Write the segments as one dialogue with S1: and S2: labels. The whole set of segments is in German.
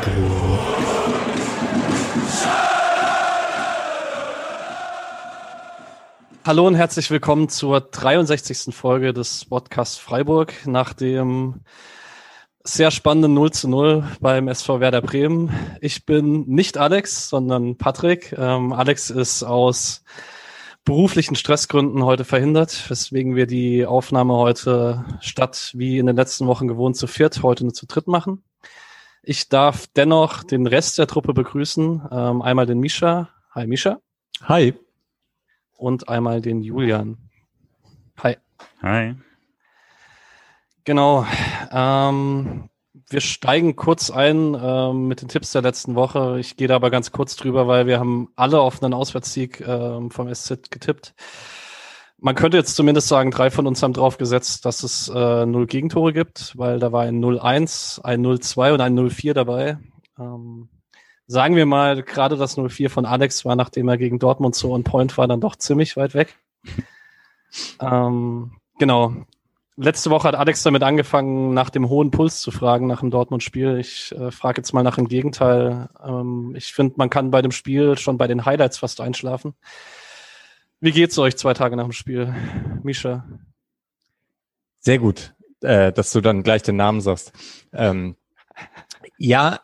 S1: Freiburg.
S2: Hallo und herzlich willkommen zur 63. Folge des Podcasts Freiburg nach dem sehr spannenden 0 zu 0 beim SV Werder Bremen. Ich bin nicht Alex, sondern Patrick. Ähm, Alex ist aus beruflichen Stressgründen heute verhindert, weswegen wir die Aufnahme heute statt wie in den letzten Wochen gewohnt zu viert, heute nur zu dritt machen. Ich darf dennoch den Rest der Truppe begrüßen. Ähm, einmal den Misha. Hi Misha.
S3: Hi.
S2: Und einmal den Julian. Hi.
S3: Hi.
S2: Genau. Ähm, wir steigen kurz ein ähm, mit den Tipps der letzten Woche. Ich gehe da aber ganz kurz drüber, weil wir haben alle auf einen Auswärtssieg ähm, vom SZ getippt. Man könnte jetzt zumindest sagen, drei von uns haben drauf gesetzt, dass es äh, null Gegentore gibt, weil da war ein 0-1, ein 0-2 und ein 0-4 dabei. Ähm, sagen wir mal, gerade das 0-4 von Alex war, nachdem er gegen Dortmund so on point war, dann doch ziemlich weit weg. ähm, genau letzte Woche hat Alex damit angefangen, nach dem hohen Puls zu fragen, nach dem Dortmund-Spiel. Ich äh, frage jetzt mal nach dem Gegenteil. Ähm, ich finde, man kann bei dem Spiel schon bei den Highlights fast einschlafen. Wie geht's euch zwei Tage nach dem Spiel, Misha?
S3: Sehr gut, äh, dass du dann gleich den Namen sagst. Ähm, ja,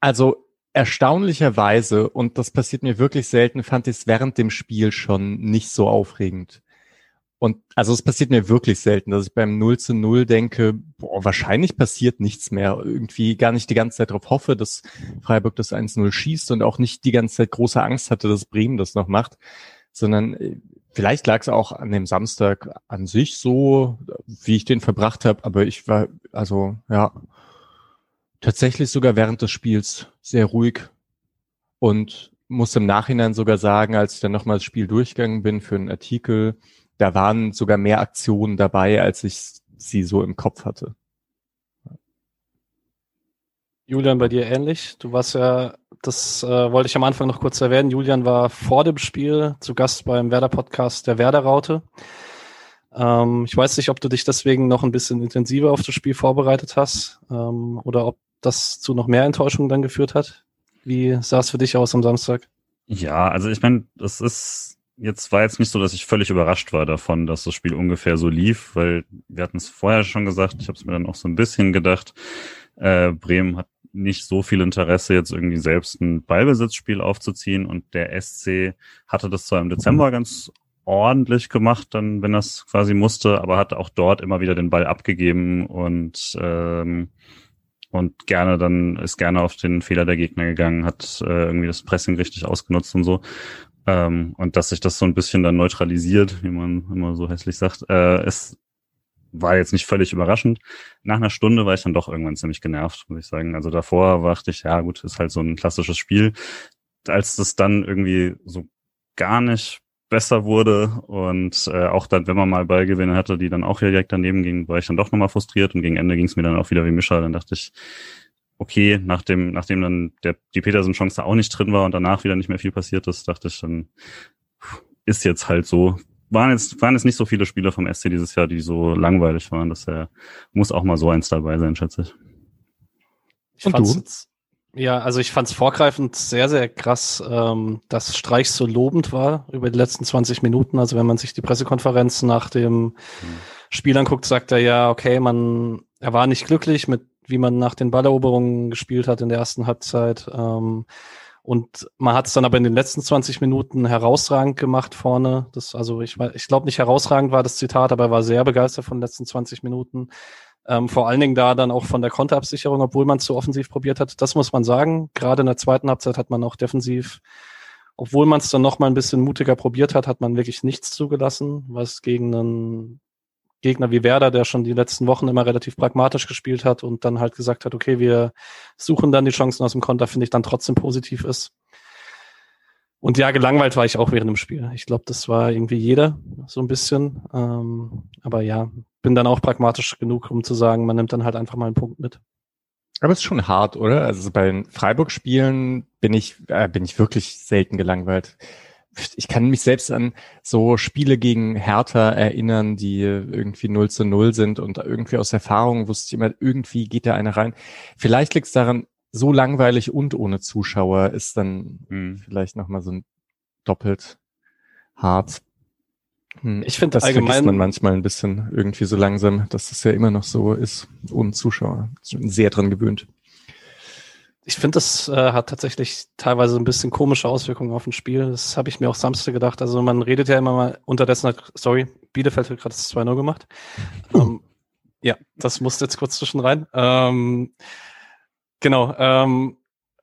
S3: also erstaunlicherweise, und das passiert mir wirklich selten, fand ich es während dem Spiel schon nicht so aufregend. Und also es passiert mir wirklich selten, dass ich beim 0 zu 0 denke, boah, wahrscheinlich passiert nichts mehr. Irgendwie gar nicht die ganze Zeit darauf hoffe, dass Freiburg das 1-0 schießt und auch nicht die ganze Zeit große Angst hatte, dass Bremen das noch macht, sondern äh, vielleicht lag es auch an dem Samstag an sich so, wie ich den verbracht habe, aber ich war, also ja, tatsächlich sogar während des Spiels sehr ruhig und muss im Nachhinein sogar sagen, als ich dann nochmal das Spiel durchgegangen bin für einen Artikel, da waren sogar mehr Aktionen dabei, als ich sie so im Kopf hatte.
S2: Julian, bei dir ähnlich. Du warst ja, das äh, wollte ich am Anfang noch kurz erwähnen. Julian war vor dem Spiel zu Gast beim Werder-Podcast der Werder-Raute. Ähm, ich weiß nicht, ob du dich deswegen noch ein bisschen intensiver auf das Spiel vorbereitet hast ähm, oder ob das zu noch mehr Enttäuschungen dann geführt hat. Wie sah es für dich aus am Samstag?
S4: Ja, also ich meine, das ist jetzt war jetzt nicht so, dass ich völlig überrascht war davon, dass das Spiel ungefähr so lief, weil wir hatten es vorher schon gesagt, ich habe es mir dann auch so ein bisschen gedacht, äh, Bremen hat nicht so viel Interesse, jetzt irgendwie selbst ein Ballbesitzspiel aufzuziehen und der SC hatte das zwar im Dezember ganz ordentlich gemacht, dann wenn das quasi musste, aber hat auch dort immer wieder den Ball abgegeben und ähm, und gerne dann ist gerne auf den Fehler der Gegner gegangen, hat äh, irgendwie das Pressing richtig ausgenutzt und so. Ähm, und dass sich das so ein bisschen dann neutralisiert, wie man immer so hässlich sagt, äh, es war jetzt nicht völlig überraschend. Nach einer Stunde war ich dann doch irgendwann ziemlich genervt, muss ich sagen. Also davor dachte ich, ja gut, ist halt so ein klassisches Spiel. Als das dann irgendwie so gar nicht besser wurde und äh, auch dann, wenn man mal Ballgewinne hatte, die dann auch direkt daneben gingen, war ich dann doch nochmal frustriert und gegen Ende ging es mir dann auch wieder wie Mischa. Dann dachte ich, okay, nachdem, nachdem dann der, die Petersen-Chance auch nicht drin war und danach wieder nicht mehr viel passiert ist, dachte ich dann, ist jetzt halt so. Waren jetzt, waren jetzt nicht so viele Spieler vom SC dieses Jahr, die so langweilig waren. Das äh, muss auch mal so eins dabei sein, schätze ich.
S2: ich und du? Ja, also ich fand es vorgreifend sehr, sehr krass, ähm, dass Streich so lobend war über die letzten 20 Minuten. Also wenn man sich die Pressekonferenz nach dem mhm. Spiel anguckt, sagt er ja, okay, man, er war nicht glücklich mit wie man nach den Balleroberungen gespielt hat in der ersten Halbzeit. Ähm, und man hat es dann aber in den letzten 20 Minuten herausragend gemacht vorne. Das, also ich, ich glaube nicht herausragend war das Zitat, aber er war sehr begeistert von den letzten 20 Minuten. Ähm, vor allen Dingen da dann auch von der Konterabsicherung, obwohl man es so offensiv probiert hat. Das muss man sagen. Gerade in der zweiten Halbzeit hat man auch defensiv, obwohl man es dann noch mal ein bisschen mutiger probiert hat, hat man wirklich nichts zugelassen, was gegen einen Gegner wie Werder, der schon die letzten Wochen immer relativ pragmatisch gespielt hat und dann halt gesagt hat, okay, wir suchen dann die Chancen aus dem Konter, finde ich dann trotzdem positiv ist. Und ja, gelangweilt war ich auch während dem Spiel. Ich glaube, das war irgendwie jeder so ein bisschen. Ähm, aber ja, bin dann auch pragmatisch genug, um zu sagen, man nimmt dann halt einfach mal einen Punkt mit.
S3: Aber es ist schon hart, oder? Also bei den Freiburg-Spielen bin ich, äh, bin ich wirklich selten gelangweilt ich kann mich selbst an so Spiele gegen Hertha erinnern, die irgendwie 0 zu 0 sind und irgendwie aus Erfahrung wusste ich immer, irgendwie geht da einer rein. Vielleicht liegt es daran, so langweilig und ohne Zuschauer ist dann hm. vielleicht nochmal so ein doppelt hart. Hm. Ich finde das allgemein vergisst man manchmal ein bisschen irgendwie so langsam, dass es ja immer noch so ist ohne Zuschauer. Sehr dran gewöhnt.
S2: Ich finde, das äh, hat tatsächlich teilweise ein bisschen komische Auswirkungen auf ein Spiel. Das habe ich mir auch Samstag gedacht. Also man redet ja immer mal, unterdessen hat, sorry, Bielefeld hat gerade das 2-0 gemacht. Ähm, ja, das musste jetzt kurz zwischen rein. Ähm, genau, ähm,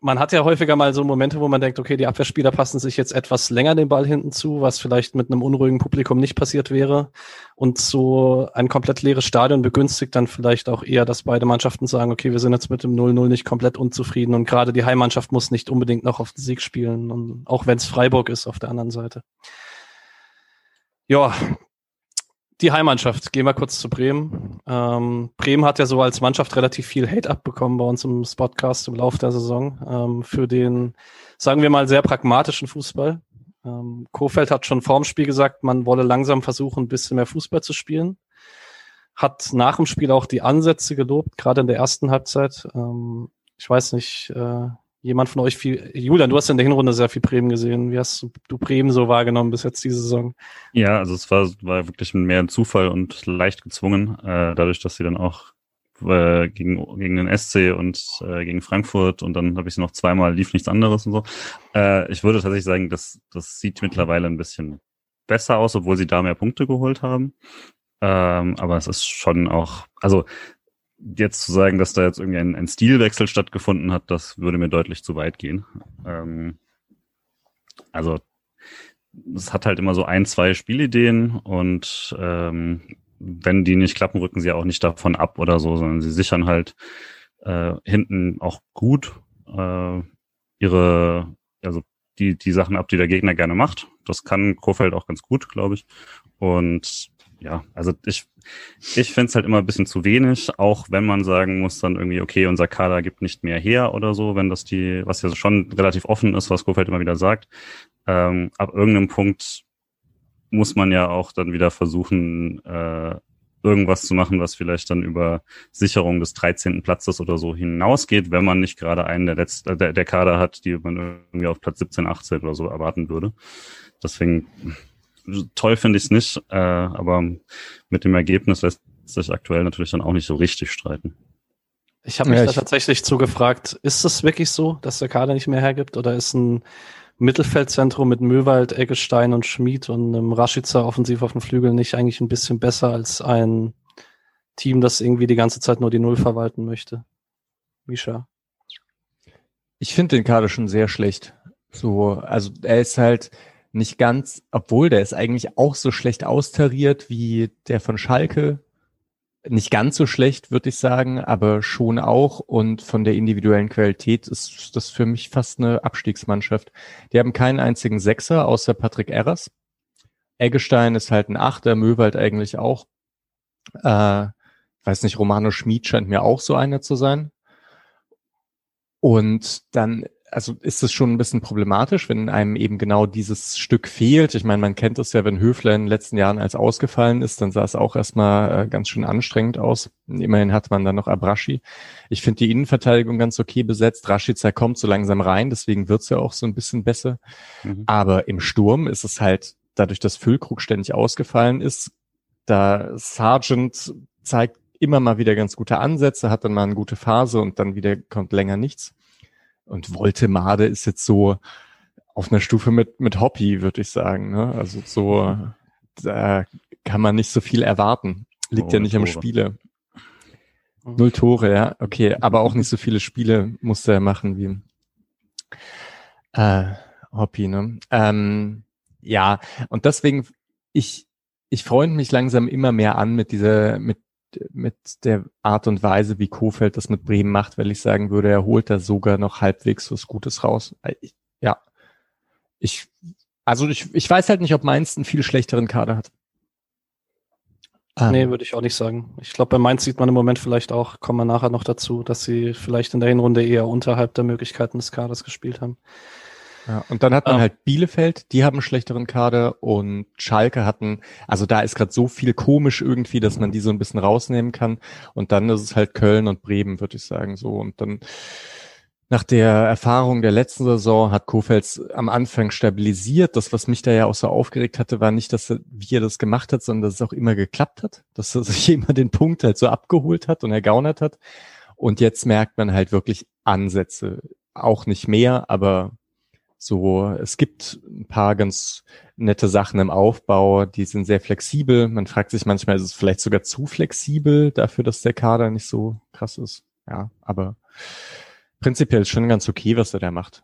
S2: man hat ja häufiger mal so Momente, wo man denkt, okay, die Abwehrspieler passen sich jetzt etwas länger den Ball hinten zu, was vielleicht mit einem unruhigen Publikum nicht passiert wäre. Und so ein komplett leeres Stadion begünstigt dann vielleicht auch eher, dass beide Mannschaften sagen, okay, wir sind jetzt mit dem 0-0 nicht komplett unzufrieden und gerade die Heimmannschaft muss nicht unbedingt noch auf den Sieg spielen, und auch wenn es Freiburg ist auf der anderen Seite. Ja, die Heimmannschaft, gehen wir kurz zu Bremen. Ähm, Bremen hat ja so als Mannschaft relativ viel Hate abbekommen bei uns im Spotcast im Laufe der Saison ähm, für den, sagen wir mal, sehr pragmatischen Fußball. Ähm, Kofeld hat schon vorm Spiel gesagt, man wolle langsam versuchen, ein bisschen mehr Fußball zu spielen. Hat nach dem Spiel auch die Ansätze gelobt, gerade in der ersten Halbzeit. Ähm, ich weiß nicht, äh, jemand von euch viel, Julian, du hast in der Hinrunde sehr viel Bremen gesehen. Wie hast du Bremen so wahrgenommen bis jetzt diese Saison?
S4: Ja, also es war, war wirklich mehr ein Zufall und leicht gezwungen, äh, dadurch, dass sie dann auch äh, gegen, gegen den SC und äh, gegen Frankfurt und dann habe ich sie noch zweimal, lief nichts anderes und so. Äh, ich würde tatsächlich sagen, dass das sieht mittlerweile ein bisschen besser aus, obwohl sie da mehr Punkte geholt haben. Ähm, aber es ist schon auch, also jetzt zu sagen, dass da jetzt irgendwie ein, ein Stilwechsel stattgefunden hat, das würde mir deutlich zu weit gehen. Ähm, also es hat halt immer so ein, zwei Spielideen und ähm, wenn die nicht klappen, rücken sie auch nicht davon ab oder so, sondern sie sichern halt äh, hinten auch gut äh, ihre, also die, die Sachen ab, die der Gegner gerne macht. Das kann Kofeld auch ganz gut, glaube ich. Und ja, also ich, ich finde es halt immer ein bisschen zu wenig, auch wenn man sagen muss dann irgendwie, okay, unser Kader gibt nicht mehr her oder so, wenn das die, was ja schon relativ offen ist, was Kofeld immer wieder sagt. Ähm, ab irgendeinem Punkt muss man ja auch dann wieder versuchen, äh, irgendwas zu machen, was vielleicht dann über Sicherung des 13. Platzes oder so hinausgeht, wenn man nicht gerade einen der letzten, der, der Kader hat, die man irgendwie auf Platz 17, 18 oder so erwarten würde. Deswegen toll finde ich es nicht, äh, aber mit dem Ergebnis lässt sich aktuell natürlich dann auch nicht so richtig streiten.
S2: Ich habe mich ja, da tatsächlich zugefragt, ist es wirklich so, dass der Kader nicht mehr hergibt oder ist ein Mittelfeldzentrum mit Möwald, Eggestein und Schmid und einem Raschitzer offensiv auf dem Flügel nicht eigentlich ein bisschen besser als ein Team, das irgendwie die ganze Zeit nur die Null verwalten möchte? Misha?
S3: Ich finde den Kader schon sehr schlecht. So, also er ist halt, nicht ganz, obwohl der ist eigentlich auch so schlecht austariert wie der von Schalke. Nicht ganz so schlecht, würde ich sagen, aber schon auch. Und von der individuellen Qualität ist das für mich fast eine Abstiegsmannschaft. Die haben keinen einzigen Sechser außer Patrick Erras. Eggestein ist halt ein Achter, Möwald eigentlich auch. Äh, weiß nicht, Romano Schmid scheint mir auch so einer zu sein. Und dann also ist es schon ein bisschen problematisch, wenn einem eben genau dieses Stück fehlt. Ich meine, man kennt es ja, wenn Höfler in den letzten Jahren als ausgefallen ist, dann sah es auch erstmal äh, ganz schön anstrengend aus. Immerhin hat man dann noch Abraschi. Ich finde die Innenverteidigung ganz okay besetzt. Rashica kommt so langsam rein, deswegen wird's ja auch so ein bisschen besser. Mhm. Aber im Sturm ist es halt, dadurch, dass Füllkrug ständig ausgefallen ist, da Sargent zeigt immer mal wieder ganz gute Ansätze, hat dann mal eine gute Phase und dann wieder kommt länger nichts. Und Voltemade ist jetzt so auf einer Stufe mit, mit Hoppy, würde ich sagen. Ne? Also so, da kann man nicht so viel erwarten. Liegt oh, ja nicht Tore. am Spiele. Null Tore, ja, okay. Aber auch nicht so viele Spiele musste er machen wie äh, Hoppy, ne? Ähm, ja, und deswegen, ich, ich freue mich langsam immer mehr an mit dieser, mit mit der Art und Weise, wie Kofeld das mit Bremen macht, weil ich sagen würde, er holt da sogar noch halbwegs was Gutes raus. Ich, ja. Ich, also ich, ich weiß halt nicht, ob Mainz einen viel schlechteren Kader hat.
S2: Ähm. Nee, würde ich auch nicht sagen. Ich glaube, bei Mainz sieht man im Moment vielleicht auch, kommen wir nachher noch dazu, dass sie vielleicht in der Hinrunde eher unterhalb der Möglichkeiten des Kaders gespielt haben.
S3: Ja, und dann hat man um, halt Bielefeld, die haben einen schlechteren Kader und Schalke hatten, also da ist gerade so viel komisch irgendwie, dass man die so ein bisschen rausnehmen kann. Und dann ist es halt Köln und Bremen, würde ich sagen, so. Und dann, nach der Erfahrung der letzten Saison hat Kofels am Anfang stabilisiert. Das, was mich da ja auch so aufgeregt hatte, war nicht, dass er, wie er das gemacht hat, sondern dass es auch immer geklappt hat, dass er sich immer den Punkt halt so abgeholt hat und ergaunert hat. Und jetzt merkt man halt wirklich Ansätze. Auch nicht mehr, aber so, es gibt ein paar ganz nette Sachen im Aufbau, die sind sehr flexibel. Man fragt sich manchmal, ist es vielleicht sogar zu flexibel dafür, dass der Kader nicht so krass ist. Ja, aber prinzipiell ist schon ganz okay, was er da macht.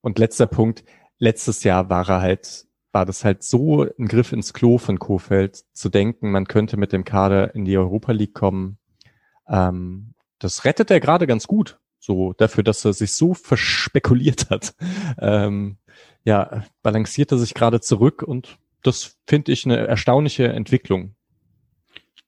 S3: Und letzter Punkt, letztes Jahr war er halt, war das halt so ein Griff ins Klo von Kofeld, zu denken, man könnte mit dem Kader in die Europa League kommen. Ähm, das rettet er gerade ganz gut. So, dafür, dass er sich so verspekuliert hat. Ähm, ja, balanciert er sich gerade zurück und das finde ich eine erstaunliche Entwicklung.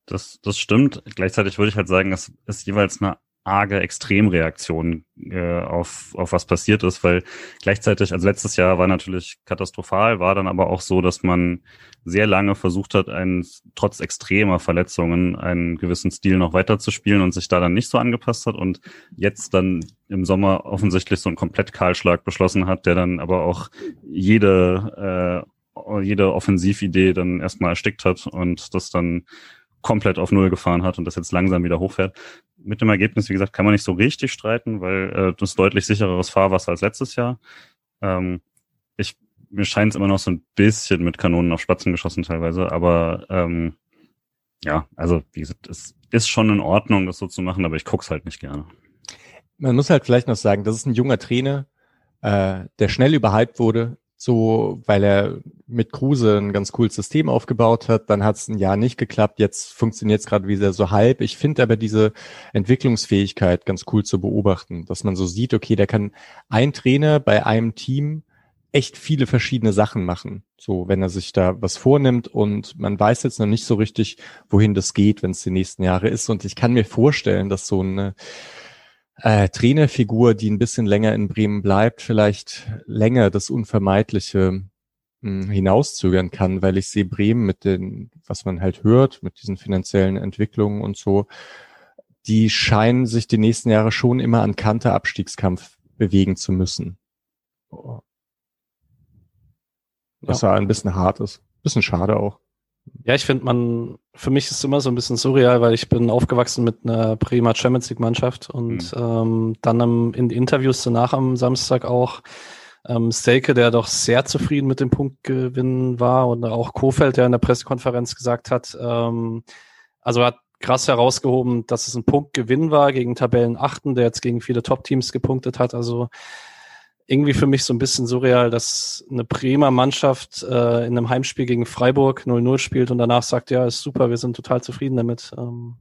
S4: Das, das stimmt. Gleichzeitig würde ich halt sagen, es ist jeweils eine arge Extremreaktion äh, auf, auf was passiert ist, weil gleichzeitig, also letztes Jahr war natürlich katastrophal, war dann aber auch so, dass man sehr lange versucht hat, einen, trotz extremer Verletzungen einen gewissen Stil noch weiterzuspielen und sich da dann nicht so angepasst hat und jetzt dann im Sommer offensichtlich so einen komplett Kahlschlag beschlossen hat, der dann aber auch jede, äh, jede Offensividee dann erstmal erstickt hat und das dann komplett auf Null gefahren hat und das jetzt langsam wieder hochfährt mit dem Ergebnis, wie gesagt, kann man nicht so richtig streiten, weil äh, das deutlich sichereres Fahrwasser als letztes Jahr. Ähm, ich, mir scheint es immer noch so ein bisschen mit Kanonen auf Spatzen geschossen teilweise, aber ähm, ja, also wie gesagt, es ist schon in Ordnung, das so zu machen, aber ich guck's halt nicht gerne.
S3: Man muss halt vielleicht noch sagen, das ist ein junger Trainer, äh, der schnell überhyped wurde, so, weil er mit Kruse ein ganz cooles System aufgebaut hat. Dann hat es ein Jahr nicht geklappt. Jetzt funktioniert es gerade wieder so halb. Ich finde aber diese Entwicklungsfähigkeit ganz cool zu beobachten, dass man so sieht, okay, der kann ein Trainer bei einem Team echt viele verschiedene Sachen machen. So, wenn er sich da was vornimmt und man weiß jetzt noch nicht so richtig, wohin das geht, wenn es die nächsten Jahre ist. Und ich kann mir vorstellen, dass so eine äh, Trainerfigur, die ein bisschen länger in Bremen bleibt, vielleicht länger das Unvermeidliche mh, hm, hinauszögern kann, weil ich sehe Bremen mit den, was man halt hört, mit diesen finanziellen Entwicklungen und so, die scheinen sich die nächsten Jahre schon immer an Kante Abstiegskampf bewegen zu müssen. Was ja. ein bisschen hart ist. Bisschen schade auch.
S2: Ja, ich finde, man, für mich ist es immer so ein bisschen surreal, weil ich bin aufgewachsen mit einer prima Champions League Mannschaft und mhm. ähm, dann am, in Interviews danach am Samstag auch ähm, Selke, der doch sehr zufrieden mit dem Punktgewinn war und auch Kofeld, der in der Pressekonferenz gesagt hat, ähm, also hat krass herausgehoben, dass es ein Punktgewinn war gegen Tabellenachten, der jetzt gegen viele Top-Teams gepunktet hat. Also irgendwie für mich so ein bisschen surreal, dass eine Bremer Mannschaft äh, in einem Heimspiel gegen Freiburg 0-0 spielt und danach sagt, ja, ist super, wir sind total zufrieden damit. Ähm,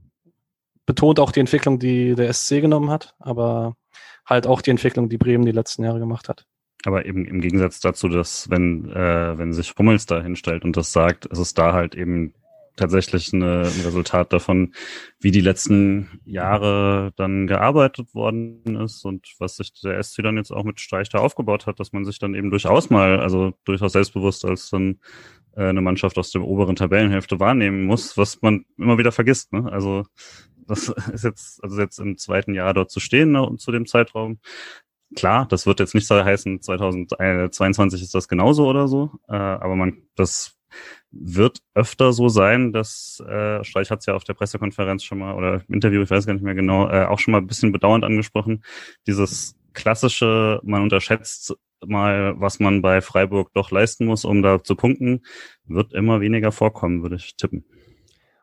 S2: betont auch die Entwicklung, die der SC genommen hat, aber halt auch die Entwicklung, die Bremen die letzten Jahre gemacht hat.
S4: Aber eben im Gegensatz dazu, dass wenn, äh, wenn sich Hummels da hinstellt und das sagt, ist es da halt eben tatsächlich eine, ein Resultat davon, wie die letzten Jahre dann gearbeitet worden ist und was sich der SC dann jetzt auch mit Streich da aufgebaut hat, dass man sich dann eben durchaus mal, also durchaus selbstbewusst als dann äh, eine Mannschaft aus der oberen Tabellenhälfte wahrnehmen muss, was man immer wieder vergisst. Ne? Also das ist jetzt, also jetzt im zweiten Jahr dort zu stehen ne, zu dem Zeitraum. Klar, das wird jetzt nicht so heißen, 2022 ist das genauso oder so, äh, aber man, das wird öfter so sein, dass äh, Streich hat es ja auf der Pressekonferenz schon mal oder im Interview, ich weiß gar nicht mehr genau, äh, auch schon mal ein bisschen bedauernd angesprochen. Dieses klassische, man unterschätzt mal, was man bei Freiburg doch leisten muss, um da zu punkten, wird immer weniger vorkommen, würde ich tippen.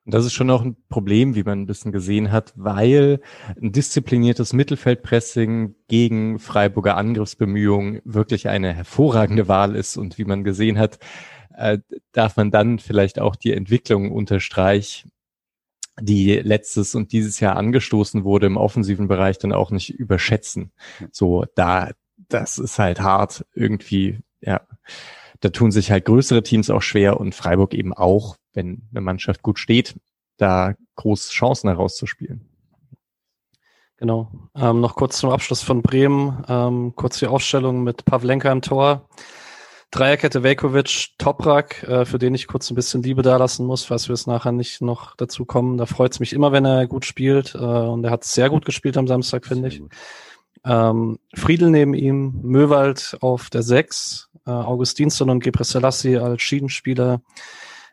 S3: Und das ist schon auch ein Problem, wie man ein bisschen gesehen hat, weil ein diszipliniertes Mittelfeldpressing gegen Freiburger Angriffsbemühungen wirklich eine hervorragende Wahl ist und wie man gesehen hat, äh, darf man dann vielleicht auch die Entwicklung unterstreichen, die letztes und dieses Jahr angestoßen wurde im offensiven Bereich dann auch nicht überschätzen. So, da, das ist halt hart irgendwie, ja. Da tun sich halt größere Teams auch schwer und Freiburg eben auch, wenn eine Mannschaft gut steht, da große Chancen herauszuspielen.
S2: Genau. Ähm, noch kurz zum Abschluss von Bremen. Ähm, kurz die Aufstellung mit Pavlenka im Tor. Dreierkette Velkovic, Toprak, äh, für den ich kurz ein bisschen Liebe dalassen muss, falls wir es nachher nicht noch dazu kommen. Da freut es mich immer, wenn er gut spielt. Äh, und er hat sehr gut gespielt am Samstag, finde ich. Ähm, Friedel neben ihm, Möwald auf der 6, äh, Augustinsson und Gebrselassie als Schiedenspieler,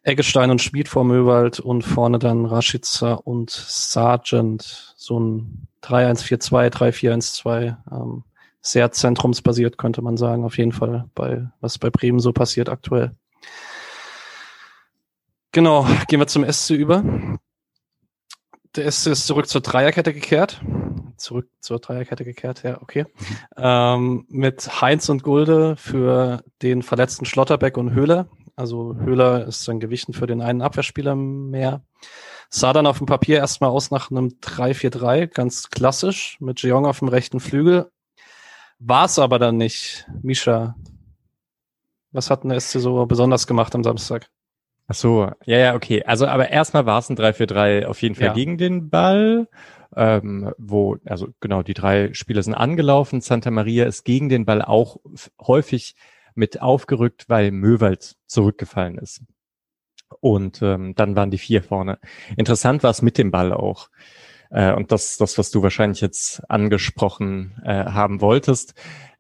S2: Eggestein und Schmid vor Möwald und vorne dann Rashica und Sargent. So ein 3-1-4-2, 3-4-1-2. Ähm, sehr zentrumsbasiert, könnte man sagen, auf jeden Fall, bei was bei Bremen so passiert aktuell. Genau, gehen wir zum SC über. Der SC ist zurück zur Dreierkette gekehrt. Zurück zur Dreierkette gekehrt, ja, okay. Ähm, mit Heinz und Gulde für den verletzten Schlotterbeck und Höhler. Also Höhler ist dann gewichen für den einen Abwehrspieler mehr. Sah dann auf dem Papier erstmal aus nach einem 3-4-3, ganz klassisch, mit Jeong auf dem rechten Flügel. War es aber dann nicht. Misha, was hat denn SC so besonders gemacht am Samstag?
S3: Ach so, ja, ja, okay. Also, aber erstmal war es ein 3-4-3 auf jeden Fall ja. gegen den Ball, ähm, wo, also genau, die drei Spieler sind angelaufen. Santa Maria ist gegen den Ball auch häufig mit aufgerückt, weil Möwald zurückgefallen ist. Und ähm, dann waren die vier vorne. Interessant war es mit dem Ball auch. Äh, und das, das, was du wahrscheinlich jetzt angesprochen äh, haben wolltest,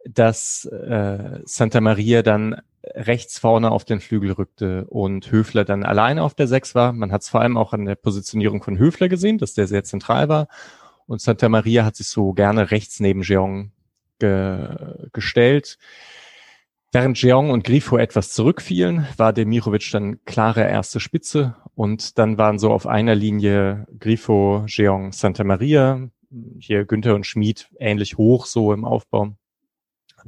S3: dass äh, Santa Maria dann rechts vorne auf den Flügel rückte und Höfler dann alleine auf der Sechs war. Man hat es vor allem auch an der Positionierung von Höfler gesehen, dass der sehr zentral war. Und Santa Maria hat sich so gerne rechts neben Jeong ge gestellt. Während Jeong und Grifo etwas zurückfielen, war Demirovic dann klare erste Spitze und dann waren so auf einer Linie Grifo, Jeong, Santa Maria, hier Günther und Schmid ähnlich hoch so im Aufbau.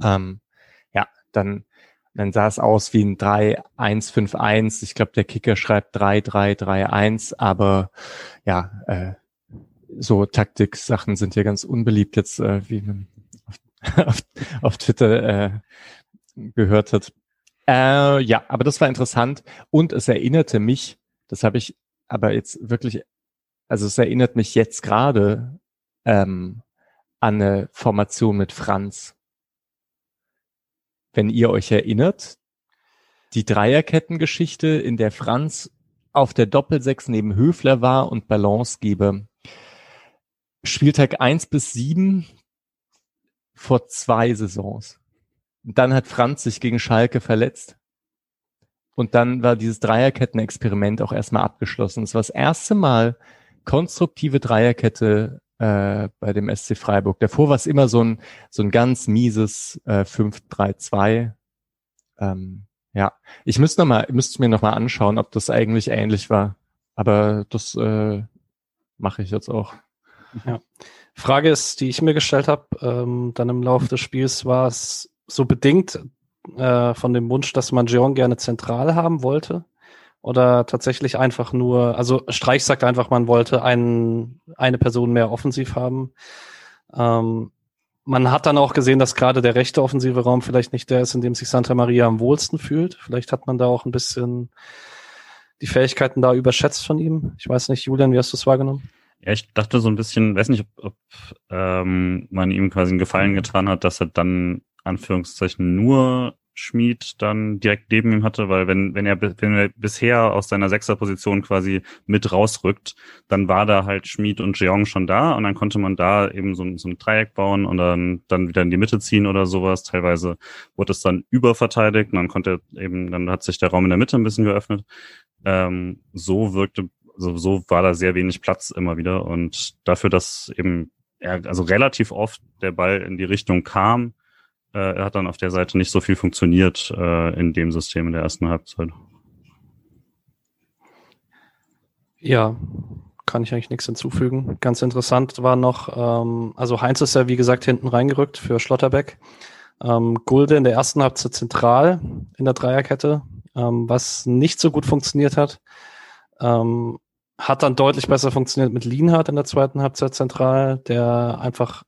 S3: Ähm, ja, dann, dann sah es aus wie ein 3-1-5-1. Ich glaube, der Kicker schreibt 3-3-3-1, aber ja, äh, so Taktik-Sachen sind ja ganz unbeliebt jetzt, äh, wie auf, auf, auf Twitter äh, gehört hat. Äh, ja, aber das war interessant und es erinnerte mich, das habe ich aber jetzt wirklich, also es erinnert mich jetzt gerade ähm, an eine Formation mit Franz. Wenn ihr euch erinnert, die Dreierkettengeschichte, in der Franz auf der Doppelsechs neben Höfler war und Balance gebe. Spieltag eins bis sieben vor zwei Saisons. Dann hat Franz sich gegen Schalke verletzt. Und dann war dieses Dreierketten-Experiment auch erstmal abgeschlossen. Es war das erste Mal konstruktive Dreierkette äh, bei dem SC Freiburg. Davor war es immer so ein, so ein ganz mieses äh, 5-3-2. Ähm, ja, ich müsste noch mal, müsste mir noch mal anschauen, ob das eigentlich ähnlich war. Aber das äh, mache ich jetzt auch.
S2: Ja. Frage ist, die ich mir gestellt habe, ähm, dann im Laufe des Spiels war es so bedingt äh, von dem Wunsch, dass man Jeong gerne zentral haben wollte? Oder tatsächlich einfach nur, also Streich sagt einfach, man wollte einen, eine Person mehr offensiv haben. Ähm, man hat dann auch gesehen, dass gerade der rechte offensive Raum vielleicht nicht der ist, in dem sich Santa Maria am wohlsten fühlt. Vielleicht hat man da auch ein bisschen die Fähigkeiten da überschätzt von ihm. Ich weiß nicht, Julian, wie hast du es wahrgenommen?
S4: Ja, ich dachte so ein bisschen, weiß nicht, ob, ob ähm, man ihm quasi einen Gefallen getan hat, dass er dann Anführungszeichen nur Schmied dann direkt neben ihm hatte, weil wenn, wenn er, wenn er bisher aus seiner Sechserposition quasi mit rausrückt, dann war da halt Schmied und Jeong schon da und dann konnte man da eben so, so ein Dreieck bauen und dann, dann wieder in die Mitte ziehen oder sowas. Teilweise wurde es dann überverteidigt und dann konnte eben, dann hat sich der Raum in der Mitte ein bisschen geöffnet. Ähm, so wirkte, also so war da sehr wenig Platz immer wieder und dafür, dass eben er, also relativ oft der Ball in die Richtung kam, äh, hat dann auf der Seite nicht so viel funktioniert äh, in dem System in der ersten Halbzeit.
S2: Ja, kann ich eigentlich nichts hinzufügen. Ganz interessant war noch, ähm, also Heinz ist ja wie gesagt hinten reingerückt für Schlotterbeck. Ähm, Gulde in der ersten Halbzeit zentral in der Dreierkette, ähm, was nicht so gut funktioniert hat. Ähm, hat dann deutlich besser funktioniert mit Lienhardt in der zweiten Halbzeit zentral, der einfach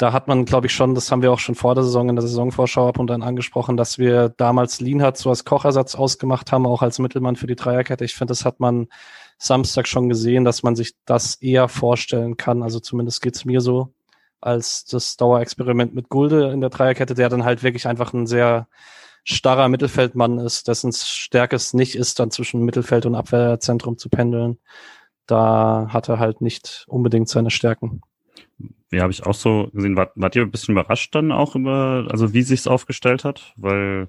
S2: da hat man, glaube ich, schon, das haben wir auch schon vor der Saison in der Saisonvorschau ab und dann angesprochen, dass wir damals Lienhardt so als Kochersatz ausgemacht haben, auch als Mittelmann für die Dreierkette. Ich finde, das hat man Samstag schon gesehen, dass man sich das eher vorstellen kann. Also zumindest geht's mir so, als das Dauerexperiment mit Gulde in der Dreierkette, der dann halt wirklich einfach ein sehr starrer Mittelfeldmann ist, dessen Stärke es nicht ist, dann zwischen Mittelfeld und Abwehrzentrum zu pendeln. Da hat er halt nicht unbedingt seine Stärken.
S4: Ja, habe ich auch so gesehen. Wart, wart ihr ein bisschen überrascht dann auch über, also wie sich's aufgestellt hat? Weil,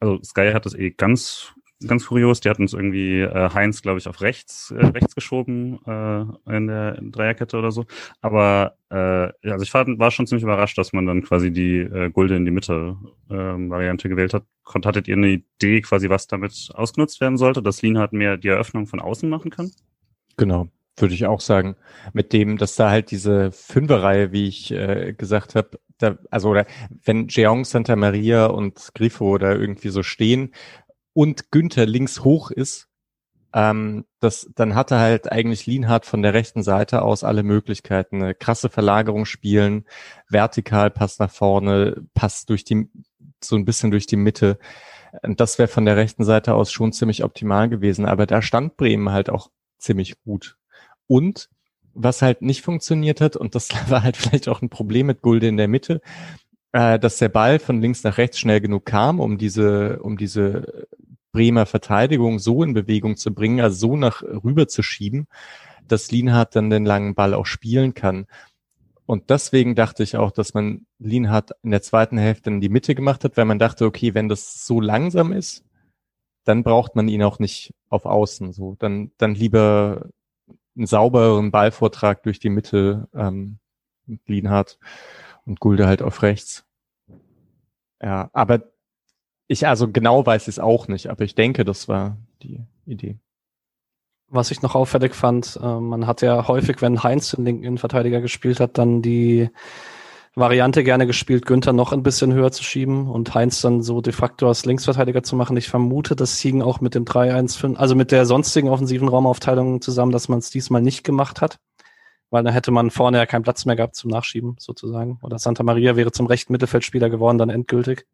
S4: also Sky hat das eh ganz ganz kurios. Die hatten es irgendwie äh, Heinz, glaube ich, auf rechts, äh, rechts geschoben äh, in der Dreierkette oder so. Aber äh, also ich war, war schon ziemlich überrascht, dass man dann quasi die äh, Gulde in die Mitte äh, Variante gewählt hat. Konnt, hattet ihr eine Idee, quasi was damit ausgenutzt werden sollte, dass Lienhardt mehr die Eröffnung von außen machen kann?
S3: Genau, würde ich auch sagen. Mit dem, dass da halt diese Fünferreihe, wie ich äh, gesagt habe, da, also oder wenn Jeong, Santa Maria und Grifo da irgendwie so stehen, und Günther links hoch ist, ähm, das, dann hatte halt eigentlich Lienhardt von der rechten Seite aus alle Möglichkeiten. Eine krasse Verlagerung spielen, vertikal Pass nach vorne, Pass durch die, so ein bisschen durch die Mitte. Das wäre von der rechten Seite aus schon ziemlich optimal gewesen. Aber da stand Bremen halt auch ziemlich gut. Und was halt nicht funktioniert hat, und das war halt vielleicht auch ein Problem mit Gulde in der Mitte, äh, dass der Ball von links nach rechts schnell genug kam, um diese, um diese Bremer Verteidigung so in Bewegung zu bringen, also so nach rüber zu schieben, dass Lienhardt dann den langen Ball auch spielen kann. Und deswegen dachte ich auch, dass man Lienhardt in der zweiten Hälfte in die Mitte gemacht hat, weil man dachte, okay, wenn das so langsam ist, dann braucht man ihn auch nicht auf Außen. So, dann, dann lieber einen sauberen Ballvortrag durch die Mitte, ähm, Lienhardt und Gulde halt auf rechts. Ja, aber ich also genau weiß es auch nicht, aber ich denke, das war die Idee.
S2: Was ich noch auffällig fand, äh, man hat ja häufig, wenn Heinz den linken Innenverteidiger gespielt hat, dann die Variante gerne gespielt, Günther noch ein bisschen höher zu schieben und Heinz dann so de facto als Linksverteidiger zu machen. Ich vermute, das hing auch mit dem 3-1-5, also mit der sonstigen offensiven Raumaufteilung zusammen, dass man es diesmal nicht gemacht hat weil dann hätte man vorne ja keinen Platz mehr gehabt zum Nachschieben sozusagen. Oder Santa Maria wäre zum rechten Mittelfeldspieler geworden, dann endgültig.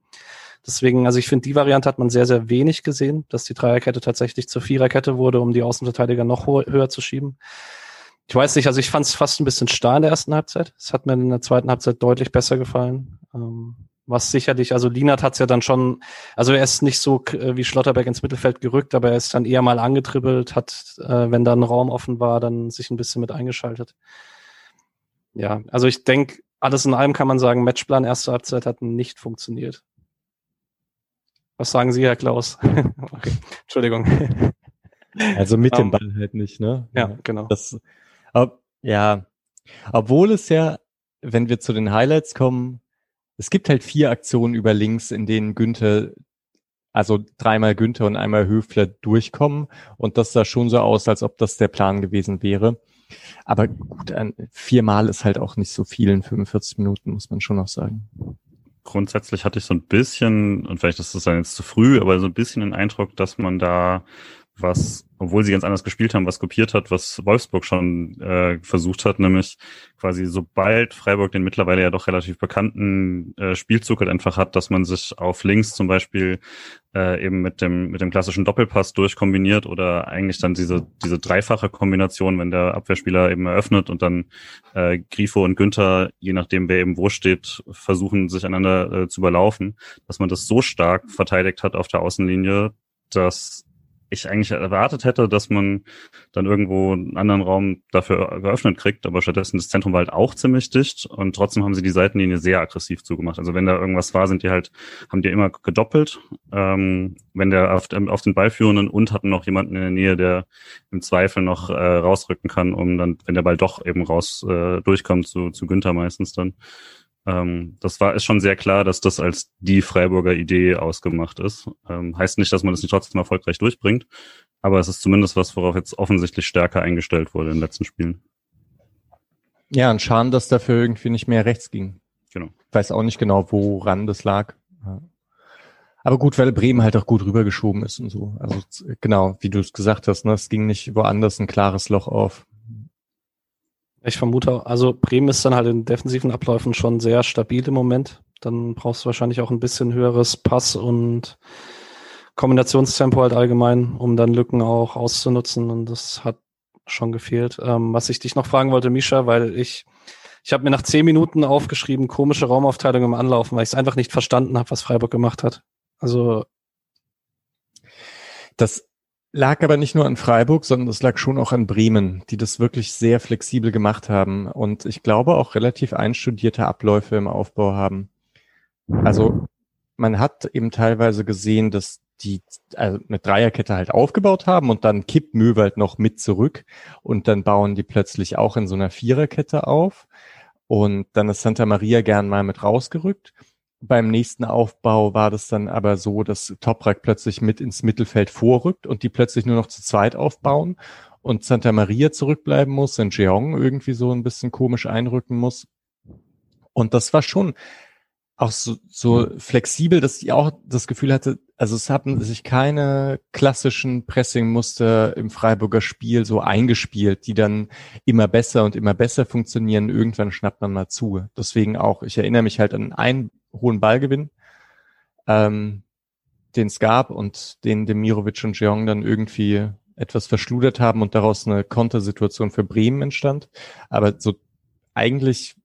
S2: Deswegen, also ich finde, die Variante hat man sehr, sehr wenig gesehen, dass die Dreierkette tatsächlich zur Viererkette wurde, um die Außenverteidiger noch höher zu schieben. Ich weiß nicht, also ich fand es fast ein bisschen starr in der ersten Halbzeit. Es hat mir in der zweiten Halbzeit deutlich besser gefallen. Ähm, was sicherlich, also Linat hat es ja dann schon, also er ist nicht so äh, wie Schlotterberg ins Mittelfeld gerückt, aber er ist dann eher mal angetribbelt, hat, äh, wenn da ein Raum offen war, dann sich ein bisschen mit eingeschaltet. Ja, also ich denke, alles in allem kann man sagen, Matchplan erste Halbzeit hat nicht funktioniert. Was sagen Sie, Herr Klaus? okay. Entschuldigung.
S3: Also mit um, dem ähm, Ball halt nicht, ne?
S2: Ja, genau.
S3: Das, ob, ja, obwohl es ja, wenn wir zu den Highlights kommen, es gibt halt vier Aktionen über links, in denen Günther, also dreimal Günther und einmal Höfler durchkommen. Und das sah schon so aus, als ob das der Plan gewesen wäre. Aber gut, viermal ist halt auch nicht so viel in 45 Minuten, muss man schon noch sagen.
S4: Grundsätzlich hatte ich so ein bisschen, und vielleicht ist das dann jetzt zu früh, aber so ein bisschen den Eindruck, dass man da was, obwohl sie ganz anders gespielt haben, was kopiert hat, was Wolfsburg schon äh, versucht hat, nämlich quasi sobald Freiburg den mittlerweile ja doch relativ bekannten äh, Spielzug halt einfach hat, dass man sich auf links zum Beispiel äh, eben mit dem mit dem klassischen Doppelpass durchkombiniert oder eigentlich dann diese diese dreifache Kombination, wenn der Abwehrspieler eben eröffnet und dann äh, Grifo und Günther, je nachdem wer eben wo steht, versuchen sich einander äh, zu überlaufen, dass man das so stark verteidigt hat auf der Außenlinie, dass ich eigentlich erwartet hätte, dass man dann irgendwo einen anderen Raum dafür geöffnet kriegt, aber stattdessen das Zentrum war halt auch ziemlich dicht und trotzdem haben sie die Seitenlinie sehr aggressiv zugemacht. Also wenn da irgendwas war, sind die halt, haben die immer gedoppelt, ähm, wenn der auf, auf den Ballführenden und hatten noch jemanden in der Nähe, der im Zweifel noch äh, rausrücken kann, um dann, wenn der Ball doch eben raus äh, durchkommt, zu, zu Günther meistens dann. Ähm, das war ist schon sehr klar, dass das als die Freiburger Idee ausgemacht ist. Ähm, heißt nicht, dass man das nicht trotzdem erfolgreich durchbringt, aber es ist zumindest was, worauf jetzt offensichtlich stärker eingestellt wurde in den letzten Spielen.
S3: Ja, ein Schaden, dass dafür irgendwie nicht mehr rechts ging. Genau. Ich weiß auch nicht genau, woran das lag. Aber gut, weil Bremen halt auch gut rübergeschoben ist und so. Also genau, wie du es gesagt hast, ne, es ging nicht woanders ein klares Loch auf.
S2: Ich vermute, also Bremen ist dann halt in defensiven Abläufen schon sehr stabil im Moment. Dann brauchst du wahrscheinlich auch ein bisschen höheres Pass und Kombinationstempo halt allgemein, um dann Lücken auch auszunutzen. Und das hat schon gefehlt. Ähm, was ich dich noch fragen wollte, Misha, weil ich, ich habe mir nach zehn Minuten aufgeschrieben, komische Raumaufteilung im Anlaufen, weil ich es einfach nicht verstanden habe, was Freiburg gemacht hat. Also
S3: das Lag aber nicht nur an Freiburg, sondern es lag schon auch an Bremen, die das wirklich sehr flexibel gemacht haben und ich glaube auch relativ einstudierte Abläufe im Aufbau haben. Also man hat eben teilweise gesehen, dass die also eine Dreierkette halt aufgebaut haben und dann kippt Möwald noch mit zurück und dann bauen die plötzlich auch in so einer Viererkette auf und dann ist Santa Maria gern mal mit rausgerückt beim nächsten Aufbau war das dann aber so, dass Toprak plötzlich mit ins Mittelfeld vorrückt und die plötzlich nur noch zu zweit aufbauen und Santa Maria zurückbleiben muss und Jeong irgendwie so ein bisschen komisch einrücken muss. Und das war schon auch so, so flexibel, dass ich auch das Gefühl hatte, also es haben sich keine klassischen Pressingmuster im Freiburger Spiel so eingespielt, die dann immer besser und immer besser funktionieren. Irgendwann schnappt man mal zu. Deswegen auch, ich erinnere mich halt an einen hohen Ballgewinn, ähm, den es gab und den Demirovic und Jeong dann irgendwie etwas verschludert haben und daraus eine Kontersituation für Bremen entstand. Aber so eigentlich,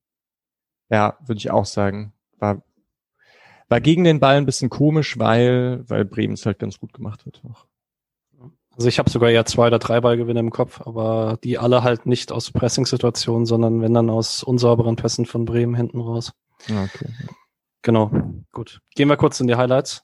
S3: ja, würde ich auch sagen, war, war gegen den Ball ein bisschen komisch, weil, weil Bremen es halt ganz gut gemacht hat. Auch.
S2: Also ich habe sogar ja zwei oder drei Ballgewinne im Kopf, aber die alle halt nicht aus Pressing-Situationen, sondern wenn dann aus unsauberen Pässen von Bremen hinten raus. Okay. Genau, gut. Gehen wir kurz in die Highlights.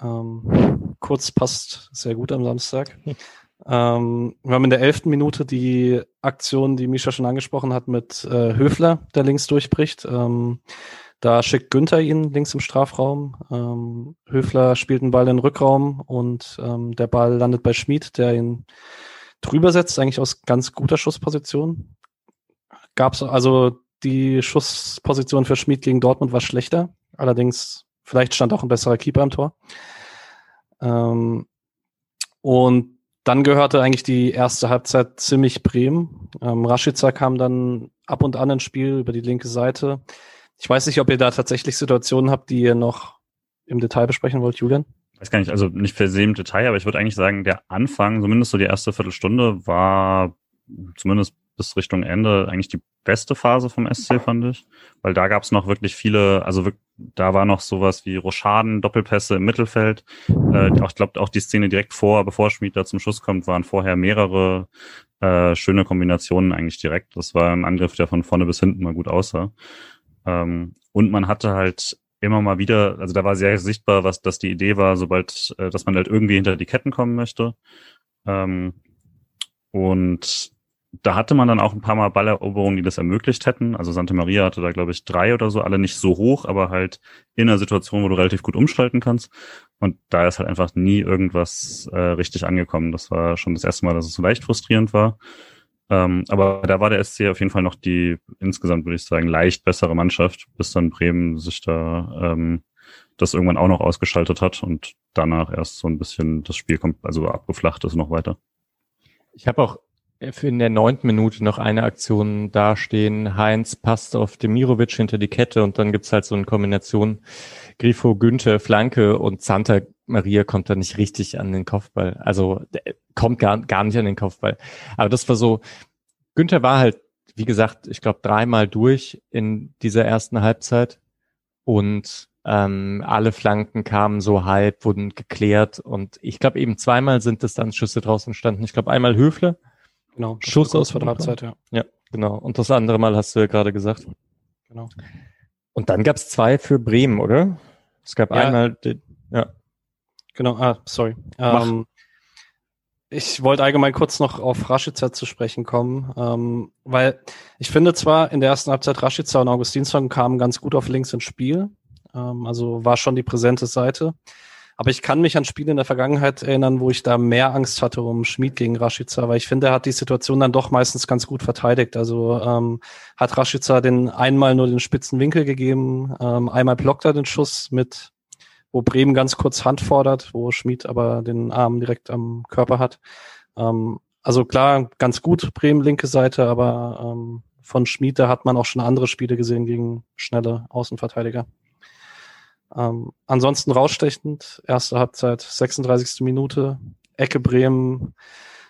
S2: Ähm, kurz passt sehr gut am Samstag. ähm, wir haben in der elften Minute die Aktion, die Misha schon angesprochen hat, mit äh, Höfler, der links durchbricht. Ähm, da schickt Günther ihn links im Strafraum. Ähm, Höfler spielt einen Ball in den Rückraum und ähm, der Ball landet bei Schmid, der ihn drüber setzt, eigentlich aus ganz guter Schussposition. Gab's also die Schussposition für Schmid gegen Dortmund war schlechter. Allerdings, vielleicht stand auch ein besserer Keeper im Tor. Ähm, und dann gehörte eigentlich die erste Halbzeit ziemlich Bremen. Ähm, Rashica kam dann ab und an ins Spiel über die linke Seite. Ich weiß nicht, ob ihr da tatsächlich Situationen habt, die ihr noch im Detail besprechen wollt, Julian.
S4: Weiß gar nicht, also nicht per se im Detail, aber ich würde eigentlich sagen, der Anfang, zumindest so die erste Viertelstunde, war zumindest bis Richtung Ende eigentlich die beste Phase vom SC, fand ich. Weil da gab es noch wirklich viele, also da war noch sowas wie Rochaden, Doppelpässe im Mittelfeld. Äh, auch, ich glaube, auch die Szene direkt vor, bevor Schmid da zum Schuss kommt, waren vorher mehrere äh, schöne Kombinationen eigentlich direkt. Das war ein Angriff, der von vorne bis hinten mal gut aussah. Ähm, und man hatte halt immer mal wieder, also da war sehr sichtbar, was das die Idee war, sobald, äh, dass man halt irgendwie hinter die Ketten kommen möchte. Ähm, und da hatte man dann auch ein paar Mal Balleroberungen, die das ermöglicht hätten. Also Santa Maria hatte da, glaube ich, drei oder so, alle nicht so hoch, aber halt in einer Situation, wo du relativ gut umschalten kannst. Und da ist halt einfach nie irgendwas äh, richtig angekommen. Das war schon das erste Mal, dass es so leicht frustrierend war. Ähm, aber da war der SC auf jeden Fall noch die insgesamt, würde ich sagen, leicht bessere Mannschaft, bis dann Bremen sich da ähm, das irgendwann auch noch ausgeschaltet hat und danach erst so ein bisschen das Spiel kommt, also abgeflacht ist noch weiter.
S3: Ich habe auch in der neunten Minute noch eine Aktion dastehen. Heinz passt auf Demirovic hinter die Kette und dann gibt's halt so eine Kombination Grifo, Günther, Flanke und Santa Maria kommt da nicht richtig an den Kopfball. Also kommt gar, gar nicht an den Kopfball. Aber das war so, Günther war halt, wie gesagt, ich glaube dreimal durch in dieser ersten Halbzeit und ähm, alle Flanken kamen so halb, wurden geklärt und ich glaube eben zweimal sind Distanzschüsse draußen entstanden. Ich glaube einmal Höfle
S2: Genau. Schuss aus vor der Halbzeit, ja.
S3: Ja, genau. Und das andere Mal hast du ja gerade gesagt. Genau. Und dann gab es zwei für Bremen, oder? Es gab ja. einmal, den, ja.
S2: Genau, ah, sorry. Ähm, ich wollte allgemein kurz noch auf Rashica zu sprechen kommen, ähm, weil ich finde zwar in der ersten Halbzeit Rashica und Augustinsson kamen ganz gut auf links ins Spiel, ähm, also war schon die präsente Seite. Aber ich kann mich an Spiele in der Vergangenheit erinnern, wo ich da mehr Angst hatte um Schmid gegen Rashica, weil ich finde, er hat die Situation dann doch meistens ganz gut verteidigt. Also ähm, hat Rashica den einmal nur den spitzen Winkel gegeben, ähm, einmal blockt er den Schuss mit, wo Bremen ganz kurz Hand fordert, wo Schmid aber den Arm direkt am Körper hat. Ähm, also klar, ganz gut Bremen linke Seite, aber ähm, von Schmid, da hat man auch schon andere Spiele gesehen gegen schnelle Außenverteidiger. Ähm, ansonsten rausstechend, erste Halbzeit, 36. Minute, Ecke Bremen,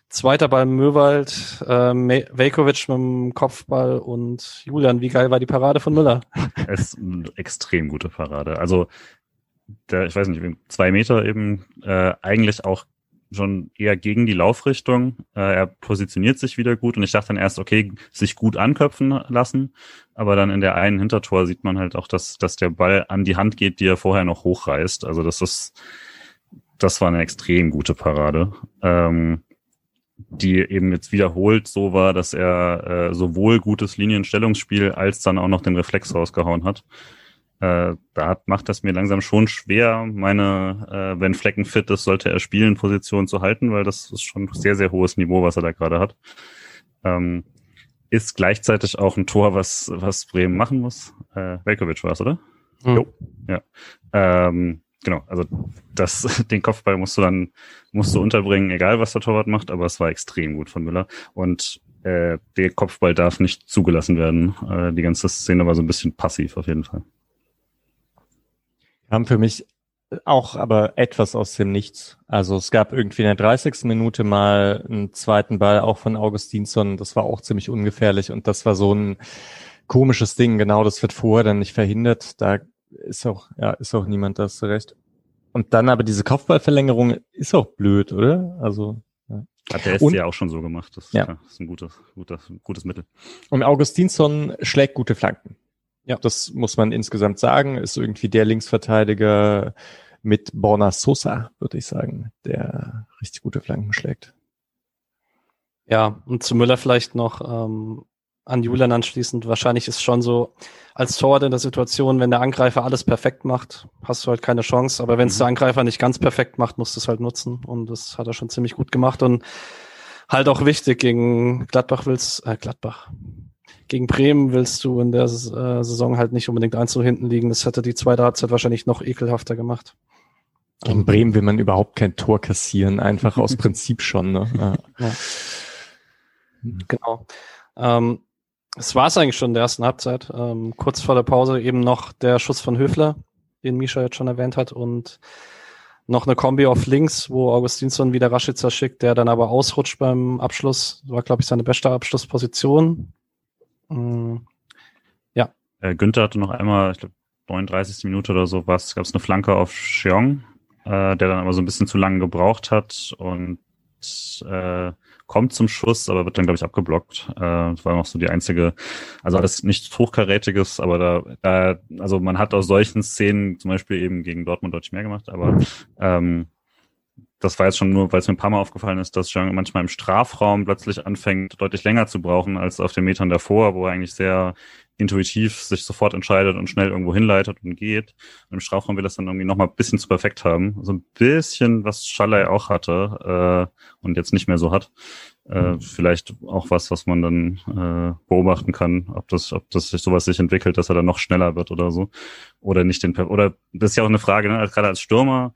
S2: zweiter Ball Möwald, äh, Velkovic mit dem Kopfball und Julian, wie geil war die Parade von Müller?
S4: Es ist eine extrem gute Parade. Also, der, ich weiß nicht, zwei Meter eben, äh, eigentlich auch schon eher gegen die Laufrichtung. Äh, er positioniert sich wieder gut und ich dachte dann erst, okay, sich gut anköpfen lassen. Aber dann in der einen Hintertor sieht man halt auch, dass, dass der Ball an die Hand geht, die er vorher noch hochreißt. Also das ist, das war eine extrem gute Parade. Ähm, die eben jetzt wiederholt so war, dass er äh, sowohl gutes Linienstellungsspiel als dann auch noch den Reflex rausgehauen hat äh, da macht das mir langsam schon schwer, meine, äh, wenn Flecken fit ist, sollte er spielen, Position zu halten, weil das ist schon sehr, sehr hohes Niveau, was er da gerade hat. Ähm, ist gleichzeitig auch ein Tor, was, was Bremen machen muss. Äh, Velkovic war es, oder?
S2: Mhm. Jo.
S4: Ja. Ähm, genau, also das, den Kopfball musst du dann, musst du unterbringen, egal was der Torwart macht, aber es war extrem gut von Müller. Und äh, der Kopfball darf nicht zugelassen werden. Äh, die ganze Szene war so ein bisschen passiv auf jeden Fall
S3: haben für mich auch aber etwas aus dem Nichts. Also es gab irgendwie in der 30. Minute mal einen zweiten Ball auch von Augustinsson. Das war auch ziemlich ungefährlich und das war so ein komisches Ding. Genau, das wird vorher dann nicht verhindert. Da ist auch, ja, ist auch niemand, das recht. Und dann aber diese Kopfballverlängerung ist auch blöd, oder? Also
S4: ja. Hat der SC ja auch schon so gemacht. Das, ja. ist ein gutes, gutes, gutes Mittel.
S3: Und Augustinsson schlägt gute Flanken. Ja. Das muss man insgesamt sagen. Ist irgendwie der Linksverteidiger mit Borna Sosa, würde ich sagen, der richtig gute Flanken schlägt.
S2: Ja, und zu Müller vielleicht noch ähm, an Julian anschließend. Wahrscheinlich ist schon so, als Torwart in der Situation, wenn der Angreifer alles perfekt macht, hast du halt keine Chance. Aber wenn es mhm. der Angreifer nicht ganz perfekt macht, musst du es halt nutzen. Und das hat er schon ziemlich gut gemacht. Und halt auch wichtig gegen Gladbach willst, äh, Gladbach, gegen Bremen willst du in der äh, Saison halt nicht unbedingt eins zu hinten liegen. Das hätte die zweite Halbzeit wahrscheinlich noch ekelhafter gemacht.
S3: Gegen Bremen will man überhaupt kein Tor kassieren, einfach aus Prinzip schon. Ne? Ja. Ja.
S2: Genau. Ähm, es war es eigentlich schon in der ersten Halbzeit. Ähm, kurz vor der Pause eben noch der Schuss von Höfler, den Misha jetzt schon erwähnt hat, und noch eine Kombi auf links, wo Augustinsson wieder Raschitzer schickt, der dann aber ausrutscht beim Abschluss. War, glaube ich, seine beste Abschlussposition.
S4: Mm, ja. Äh, Günther hatte noch einmal, ich glaube, 39. Minute oder so was, gab es eine Flanke auf Cheong, äh, der dann aber so ein bisschen zu lange gebraucht hat und äh, kommt zum Schuss, aber wird dann, glaube ich, abgeblockt. Äh, das war noch so die einzige, also alles nichts Hochkarätiges, aber da, da, also man hat aus solchen Szenen zum Beispiel eben gegen Dortmund deutlich mehr gemacht, aber ähm, das war jetzt schon nur, weil es mir ein paar Mal aufgefallen ist, dass Jean manchmal im Strafraum plötzlich anfängt, deutlich länger zu brauchen als auf den Metern davor, wo er eigentlich sehr intuitiv sich sofort entscheidet und schnell irgendwo hinleitet und geht. Und Im Strafraum will er es dann irgendwie nochmal ein bisschen zu perfekt haben. So ein bisschen, was Schallei auch hatte äh, und jetzt nicht mehr so hat. Äh, vielleicht auch was, was man dann äh, beobachten kann, ob das, ob das sich sowas sich entwickelt, dass er dann noch schneller wird oder so. Oder nicht den oder das ist ja auch eine Frage, ne? gerade als Stürmer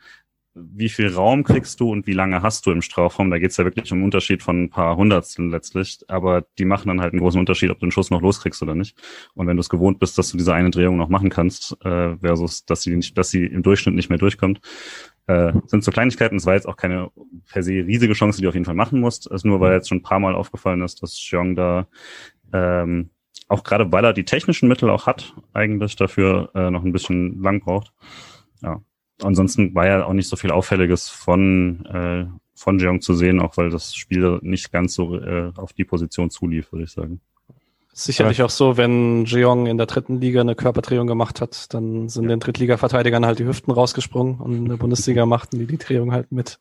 S4: wie viel Raum kriegst du und wie lange hast du im Strafraum? Da geht's ja wirklich um einen Unterschied von ein paar Hundertstel letztlich, aber die machen dann halt einen großen Unterschied, ob du den Schuss noch loskriegst oder nicht. Und wenn du es gewohnt bist, dass du diese eine Drehung noch machen kannst, äh, versus dass sie nicht, dass sie im Durchschnitt nicht mehr durchkommt, äh, sind so Kleinigkeiten. Es war jetzt auch keine per se riesige Chance, die du auf jeden Fall machen musst. Es ist nur, weil jetzt schon ein paar Mal aufgefallen ist, dass Xiong da ähm, auch gerade weil er die technischen Mittel auch hat, eigentlich dafür äh, noch ein bisschen lang braucht. Ja, ansonsten war ja auch nicht so viel Auffälliges von, äh, von Jeong zu sehen, auch weil das Spiel nicht ganz so äh, auf die Position zulief, würde ich sagen.
S2: Sicherlich ja. auch so, wenn Jeong in der dritten Liga eine Körperdrehung gemacht hat, dann sind ja. den Drittliga-Verteidigern halt die Hüften rausgesprungen und in der Bundesliga machten die die Drehung halt mit.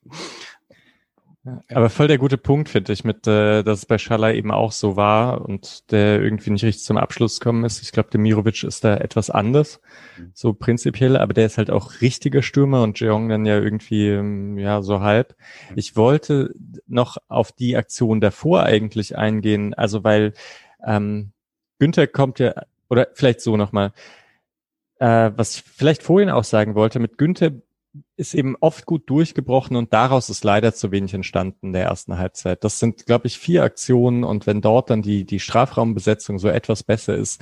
S3: Ja, aber voll der gute Punkt, finde ich, mit, äh, dass es bei Schaller eben auch so war und der irgendwie nicht richtig zum Abschluss gekommen ist. Ich glaube, der Mirovic ist da etwas anders, mhm. so prinzipiell, aber der ist halt auch richtiger Stürmer und Jeong dann ja irgendwie, ähm, ja, so halb. Mhm. Ich wollte noch auf die Aktion davor eigentlich eingehen, also weil ähm, Günther kommt ja, oder vielleicht so nochmal, äh, was ich vielleicht vorhin auch sagen wollte, mit Günther ist eben oft gut durchgebrochen und daraus ist leider zu wenig entstanden in der ersten Halbzeit. Das sind, glaube ich, vier Aktionen und wenn dort dann die, die Strafraumbesetzung so etwas besser ist,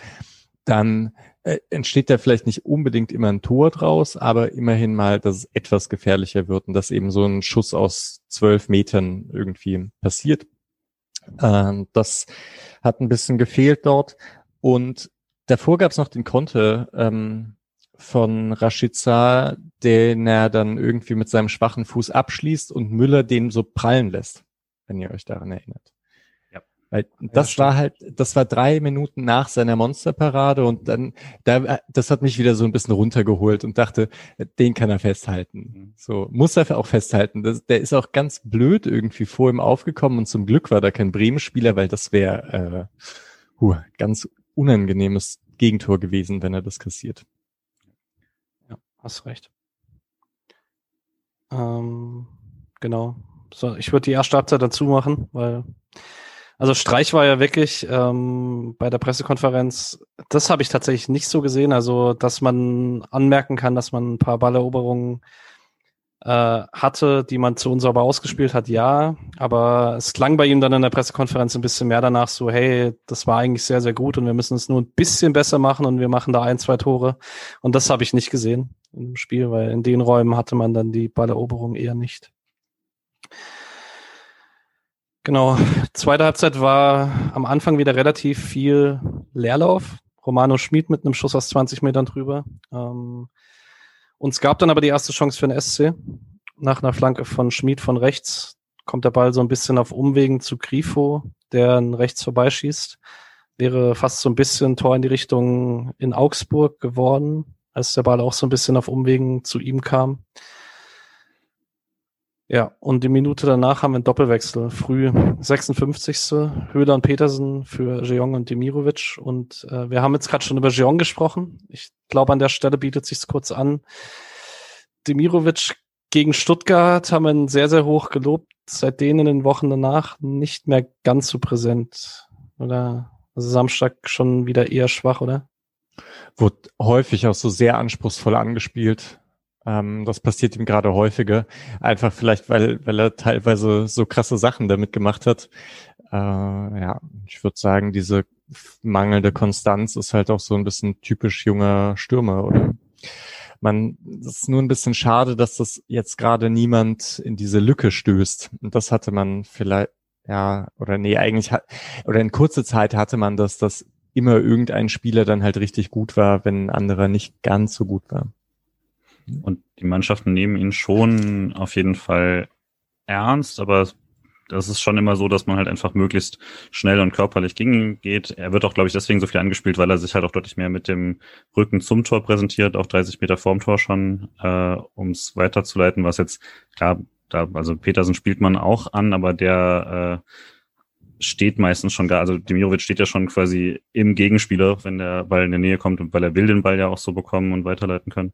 S3: dann äh, entsteht da vielleicht nicht unbedingt immer ein Tor draus, aber immerhin mal, dass es etwas gefährlicher wird und dass eben so ein Schuss aus zwölf Metern irgendwie passiert. Ähm, das hat ein bisschen gefehlt dort und davor gab es noch den Konter ähm, von Rashica, den er dann irgendwie mit seinem schwachen Fuß abschließt und Müller den so prallen lässt, wenn ihr euch daran erinnert. Ja. Weil das ja, war halt, das war drei Minuten nach seiner Monsterparade und dann, da, das hat mich wieder so ein bisschen runtergeholt und dachte, den kann er festhalten. Mhm. So, muss er auch festhalten. Das, der ist auch ganz blöd irgendwie vor ihm aufgekommen und zum Glück war da kein Bremen-Spieler, weil das wäre äh, ganz unangenehmes Gegentor gewesen, wenn er das kassiert.
S2: Hast recht. Ähm, genau. So, ich würde die erste Halbzeit dazu machen, weil also Streich war ja wirklich ähm, bei der Pressekonferenz, das habe ich tatsächlich nicht so gesehen. Also, dass man anmerken kann, dass man ein paar Balleroberungen äh, hatte, die man zu unsauber ausgespielt hat, ja. Aber es klang bei ihm dann in der Pressekonferenz ein bisschen mehr danach so, hey, das war eigentlich sehr, sehr gut und wir müssen es nur ein bisschen besser machen und wir machen da ein, zwei Tore. Und das habe ich nicht gesehen im Spiel, weil in den Räumen hatte man dann die Balleroberung eher nicht. Genau. Zweite Halbzeit war am Anfang wieder relativ viel Leerlauf. Romano Schmid mit einem Schuss aus 20 Metern drüber. Ähm, und es gab dann aber die erste Chance für den SC. Nach einer Flanke von Schmid von rechts kommt der Ball so ein bisschen auf Umwegen zu Grifo, der rechts vorbeischießt. Wäre fast so ein bisschen Tor in die Richtung in Augsburg geworden, als der Ball auch so ein bisschen auf Umwegen zu ihm kam. Ja, und die Minute danach haben wir einen Doppelwechsel. Früh 56. Höhler und Petersen für Jeong und Demirovic. Und äh, wir haben jetzt gerade schon über Jeong gesprochen. Ich glaube, an der Stelle bietet sich's kurz an. Demirovic gegen Stuttgart haben wir ihn sehr, sehr hoch gelobt. Seitdem in den Wochen danach nicht mehr ganz so präsent. Oder? Also Samstag schon wieder eher schwach, oder?
S3: Wurde häufig auch so sehr anspruchsvoll angespielt ähm, das passiert ihm gerade häufiger. Einfach vielleicht, weil, weil er teilweise so krasse Sachen damit gemacht hat. Äh, ja, ich würde sagen, diese mangelnde Konstanz ist halt auch so ein bisschen typisch junger Stürmer, oder? Man, es ist nur ein bisschen schade, dass das jetzt gerade niemand in diese Lücke stößt. Und das hatte man vielleicht, ja, oder nee, eigentlich hat, oder in kurzer Zeit hatte man das, dass immer irgendein Spieler dann halt richtig gut war, wenn ein anderer nicht ganz so gut war.
S4: Und die Mannschaften nehmen ihn schon auf jeden Fall ernst, aber das ist schon immer so, dass man halt einfach möglichst schnell und körperlich gegen ihn geht. Er wird auch, glaube ich, deswegen so viel angespielt, weil er sich halt auch deutlich mehr mit dem Rücken zum Tor präsentiert, auch 30 Meter vorm Tor schon, äh, um es weiterzuleiten, was jetzt, klar, da, also Petersen spielt man auch an, aber der äh, steht meistens schon gar, also Demirovic steht ja schon quasi im Gegenspieler, wenn der Ball in der Nähe kommt weil er will den Ball ja auch so bekommen und weiterleiten können.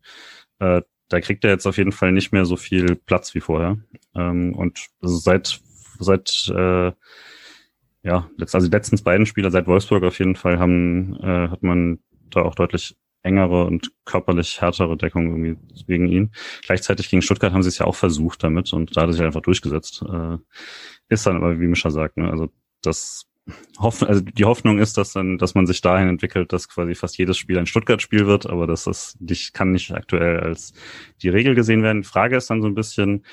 S4: Äh, da kriegt er jetzt auf jeden Fall nicht mehr so viel Platz wie vorher. Ähm, und seit, seit äh, ja, letzt, also die letzten beiden Spieler seit Wolfsburg auf jeden Fall haben, äh, hat man da auch deutlich engere und körperlich härtere Deckung irgendwie wegen ihn. Gleichzeitig gegen Stuttgart haben sie es ja auch versucht damit und da hat er sich einfach durchgesetzt. Äh, ist dann aber, wie Mischa sagt, ne, also das Hoff also die Hoffnung ist, dass dann, dass man sich dahin entwickelt, dass quasi fast jedes Spiel ein Stuttgart-Spiel wird, aber das ist, nicht, kann nicht aktuell als die Regel gesehen werden. Die Frage ist dann so ein bisschen,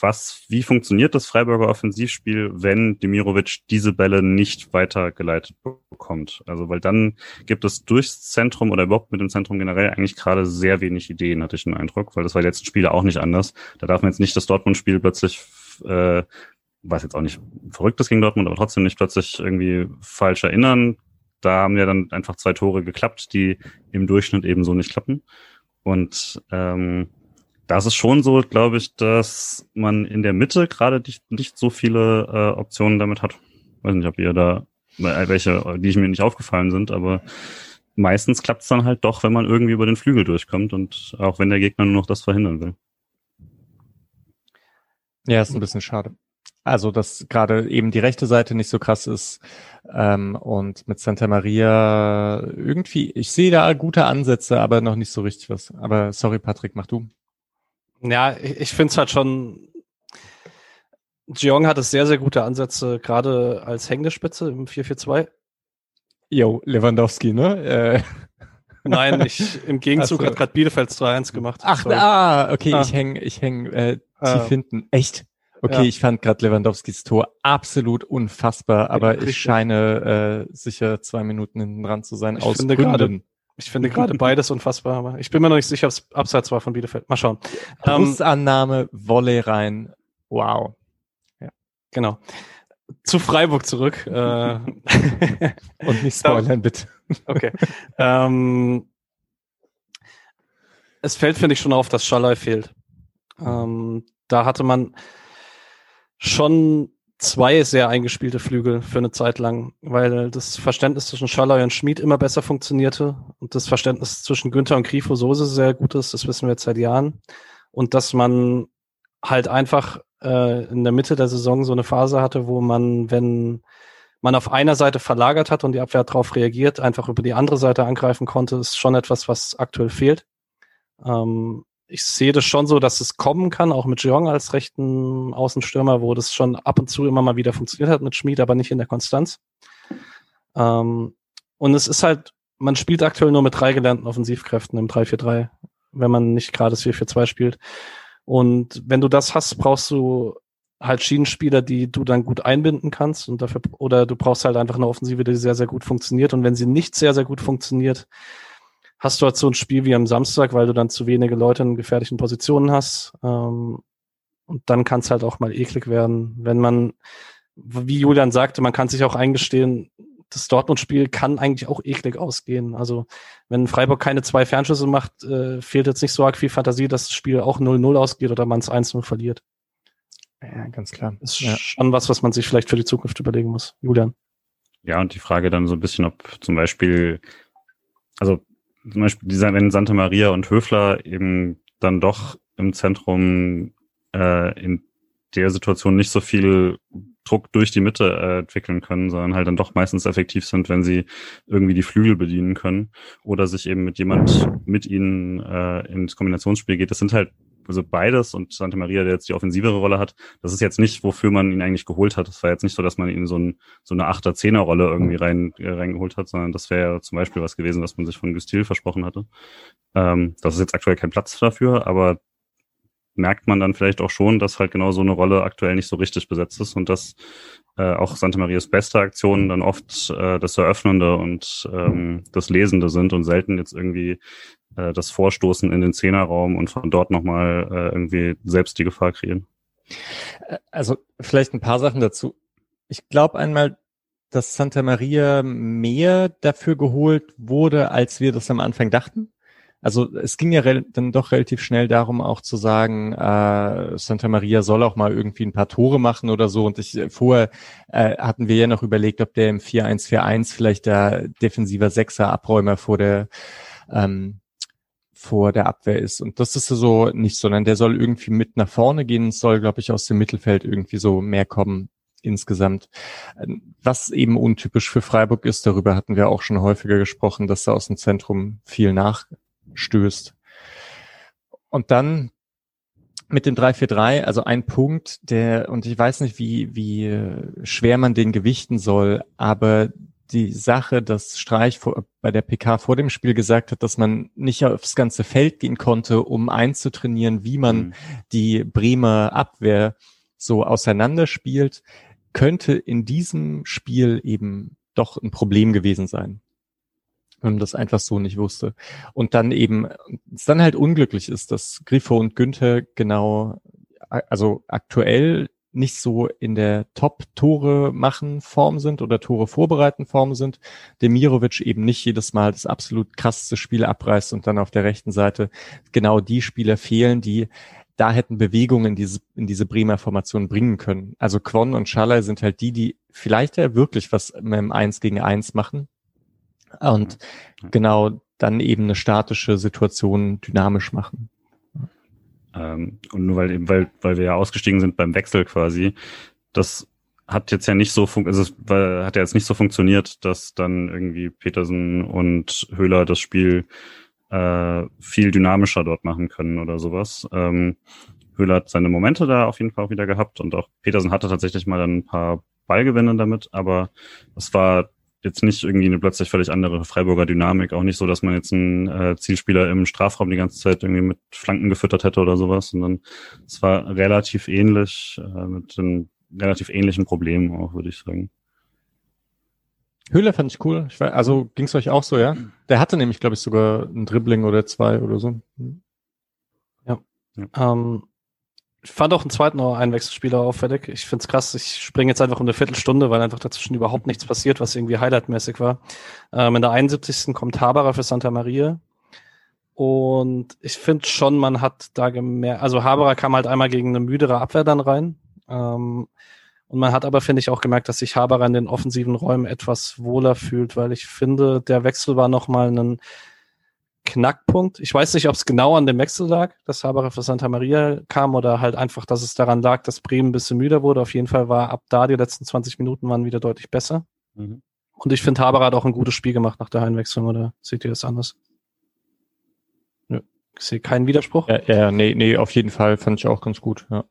S4: was, wie funktioniert das Freiburger Offensivspiel, wenn Demirovic diese Bälle nicht weitergeleitet bekommt? Also, weil dann gibt es durchs Zentrum oder überhaupt mit dem Zentrum generell eigentlich gerade sehr wenig Ideen, hatte ich den Eindruck, weil das war die letzten Spiele auch nicht anders. Da darf man jetzt nicht das Dortmund-Spiel plötzlich äh, weiß jetzt auch nicht verrücktes gegen Dortmund, aber trotzdem nicht plötzlich irgendwie falsch erinnern. Da haben ja dann einfach zwei Tore geklappt, die im Durchschnitt eben so nicht klappen. Und ähm, das ist schon so, glaube ich, dass man in der Mitte gerade nicht, nicht so viele äh, Optionen damit hat. Weiß nicht, ob ihr da welche, die ich mir nicht aufgefallen sind, aber meistens klappt es dann halt doch, wenn man irgendwie über den Flügel durchkommt und auch wenn der Gegner nur noch das verhindern will.
S3: Ja, ist ein bisschen schade. Also, dass gerade eben die rechte Seite nicht so krass ist. Ähm, und mit Santa Maria irgendwie, ich sehe da gute Ansätze, aber noch nicht so richtig was. Aber sorry, Patrick, mach du.
S2: Ja, ich, ich finde es halt schon. Jeong hat es sehr, sehr gute Ansätze, gerade als hängende Spitze im 4-4-2.
S3: Jo, Lewandowski, ne? Äh.
S2: Nein, ich, im Gegenzug so. hat gerade Bielefeld 2-1 gemacht.
S3: Ach, Sorry. ah, okay, ah. ich häng, ich häng äh, tief ah. hinten. Echt? Okay, ja. ich fand gerade Lewandowskis Tor absolut unfassbar, aber ich scheine äh, sicher zwei Minuten hinten dran zu sein.
S2: Ich aus finde Gründen. Ich finde gerade beides unfassbar, aber ich bin mir noch nicht sicher, ob es abseits war von Bielefeld. Mal schauen.
S3: Brustannahme, ähm, Volley rein. Wow.
S2: Ja. Genau. Zu Freiburg zurück.
S3: äh, Und nicht spoilern, bitte.
S2: Okay. ähm, es fällt, finde ich, schon auf, dass Schalay fehlt. Ähm, da hatte man schon zwei sehr eingespielte Flügel für eine Zeit lang, weil das Verständnis zwischen Schalay und Schmid immer besser funktionierte und das Verständnis zwischen Günther und Grifo Soße sehr gut ist, das wissen wir jetzt seit Jahren. Und dass man halt einfach äh, in der Mitte der Saison so eine Phase hatte, wo man, wenn man auf einer Seite verlagert hat und die Abwehr darauf reagiert, einfach über die andere Seite angreifen konnte, ist schon etwas, was aktuell fehlt. Ähm, ich sehe das schon so, dass es kommen kann, auch mit Jeong als rechten Außenstürmer, wo das schon ab und zu immer mal wieder funktioniert hat mit Schmid, aber nicht in der Konstanz. Ähm, und es ist halt, man spielt aktuell nur mit drei gelernten Offensivkräften im 3-4-3, wenn man nicht gerade das 4-4-2 spielt. Und wenn du das hast, brauchst du halt Schienenspieler, die du dann gut einbinden kannst und dafür, oder du brauchst halt einfach eine Offensive, die sehr, sehr gut funktioniert. Und wenn sie nicht sehr, sehr gut funktioniert, hast du halt so ein Spiel wie am Samstag, weil du dann zu wenige Leute in gefährlichen Positionen hast. Ähm, und dann kann es halt auch mal eklig werden, wenn man, wie Julian sagte, man kann sich auch eingestehen, das Dortmund-Spiel kann eigentlich auch eklig ausgehen. Also wenn Freiburg keine zwei Fernschüsse macht, äh, fehlt jetzt nicht so arg viel Fantasie, dass das Spiel auch 0-0 ausgeht oder man es 1-0 verliert.
S3: Ja, ganz klar.
S2: Das ist ja. schon was, was man sich vielleicht für die Zukunft überlegen muss. Julian.
S4: Ja, und die Frage dann so ein bisschen, ob zum Beispiel, also zum Beispiel wenn Santa Maria und Höfler eben dann doch im Zentrum äh, in der Situation nicht so viel Druck durch die Mitte äh, entwickeln können, sondern halt dann doch meistens effektiv sind, wenn sie irgendwie die Flügel bedienen können oder sich eben mit jemand mit ihnen äh, ins Kombinationsspiel geht. Das sind halt also beides und Santa Maria, der jetzt die offensivere Rolle hat, das ist jetzt nicht, wofür man ihn eigentlich geholt hat. Das war jetzt nicht so, dass man ihn so, ein, so eine Achter, Zehner Rolle irgendwie rein äh, reingeholt hat, sondern das wäre zum Beispiel was gewesen, was man sich von Gustil versprochen hatte. Ähm, das ist jetzt aktuell kein Platz dafür, aber merkt man dann vielleicht auch schon, dass halt genau so eine Rolle aktuell nicht so richtig besetzt ist und dass äh, auch Santa Marias beste Aktionen dann oft äh, das Eröffnende und ähm, das Lesende sind und selten jetzt irgendwie äh, das Vorstoßen in den Zehnerraum und von dort nochmal äh, irgendwie selbst die Gefahr kreieren.
S3: Äh, also vielleicht ein paar Sachen dazu. Ich glaube einmal, dass Santa Maria mehr dafür geholt wurde, als wir das am Anfang dachten. Also es ging ja dann doch relativ schnell darum, auch zu sagen, äh, Santa Maria soll auch mal irgendwie ein paar Tore machen oder so. Und ich vorher äh, hatten wir ja noch überlegt, ob der im 4-1-4-1 vielleicht der defensiver Sechser Abräumer vor der ähm, vor der Abwehr ist. Und das ist so nicht, sondern der soll irgendwie mit nach vorne gehen, soll, glaube ich, aus dem Mittelfeld irgendwie so mehr kommen insgesamt. Was eben untypisch für Freiburg ist, darüber hatten wir auch schon häufiger gesprochen, dass er aus dem Zentrum viel nachstößt. Und dann mit dem 3-4-3, also ein Punkt, der, und ich weiß nicht, wie, wie schwer man den gewichten soll, aber die Sache, dass Streich vor, bei der PK vor dem Spiel gesagt hat, dass man nicht aufs ganze Feld gehen konnte, um einzutrainieren, wie man mhm. die Bremer Abwehr so auseinanderspielt, könnte in diesem Spiel eben doch ein Problem gewesen sein wenn man das einfach so nicht wusste. Und dann eben, es dann halt unglücklich ist, dass Griffo und Günther genau, also aktuell nicht so in der Top-Tore machen Form sind oder Tore vorbereiten Form sind. Demirovic eben nicht jedes Mal das absolut krasseste Spiel abreißt und dann auf der rechten Seite genau die Spieler fehlen, die da hätten Bewegungen in diese, in diese Bremer Formation bringen können. Also Quon und Schaller sind halt die, die vielleicht ja wirklich was mit dem Eins gegen Eins machen und genau dann eben eine statische Situation dynamisch machen.
S4: Ähm, und nur weil eben, weil, weil wir ja ausgestiegen sind beim Wechsel quasi, das hat jetzt ja nicht so fun also es hat ja jetzt nicht so funktioniert, dass dann irgendwie Petersen und Höhler das Spiel äh, viel dynamischer dort machen können oder sowas. Ähm, Höhler hat seine Momente da auf jeden Fall auch wieder gehabt und auch Petersen hatte tatsächlich mal dann ein paar Ballgewinne damit, aber es war jetzt nicht irgendwie eine plötzlich völlig andere Freiburger Dynamik. Auch nicht so, dass man jetzt einen äh, Zielspieler im Strafraum die ganze Zeit irgendwie mit Flanken gefüttert hätte oder sowas, sondern es war relativ ähnlich, äh, mit einem relativ ähnlichen Problemen auch, würde ich sagen.
S3: Höhler fand ich cool. Ich weiß, also ging es euch auch so, ja? Der hatte nämlich, glaube ich, sogar ein Dribbling oder zwei oder so.
S2: Ja. ja. Ähm, ich fand auch einen zweiten Einwechselspieler auffällig. Ich finde es krass. Ich springe jetzt einfach um eine Viertelstunde, weil einfach dazwischen überhaupt nichts passiert, was irgendwie highlightmäßig war. Ähm, in der 71. kommt Haberer für Santa Maria. Und ich finde schon, man hat da gemerkt, also Haberer kam halt einmal gegen eine müdere Abwehr dann rein. Ähm, und man hat aber, finde ich, auch gemerkt, dass sich Haberer in den offensiven Räumen etwas wohler fühlt, weil ich finde, der Wechsel war nochmal ein Knackpunkt. Ich weiß nicht, ob es genau an dem Wechsel lag, dass Haberer für Santa Maria kam oder halt einfach, dass es daran lag, dass Bremen ein bisschen müder wurde. Auf jeden Fall war ab da die letzten 20 Minuten waren wieder deutlich besser. Mhm. Und ich finde, Haberer hat auch ein gutes Spiel gemacht nach der Einwechslung, oder seht ihr das anders? Nö, ich sehe keinen Widerspruch.
S3: Ja, ja, nee, nee, auf jeden Fall fand ich auch ganz gut, ja.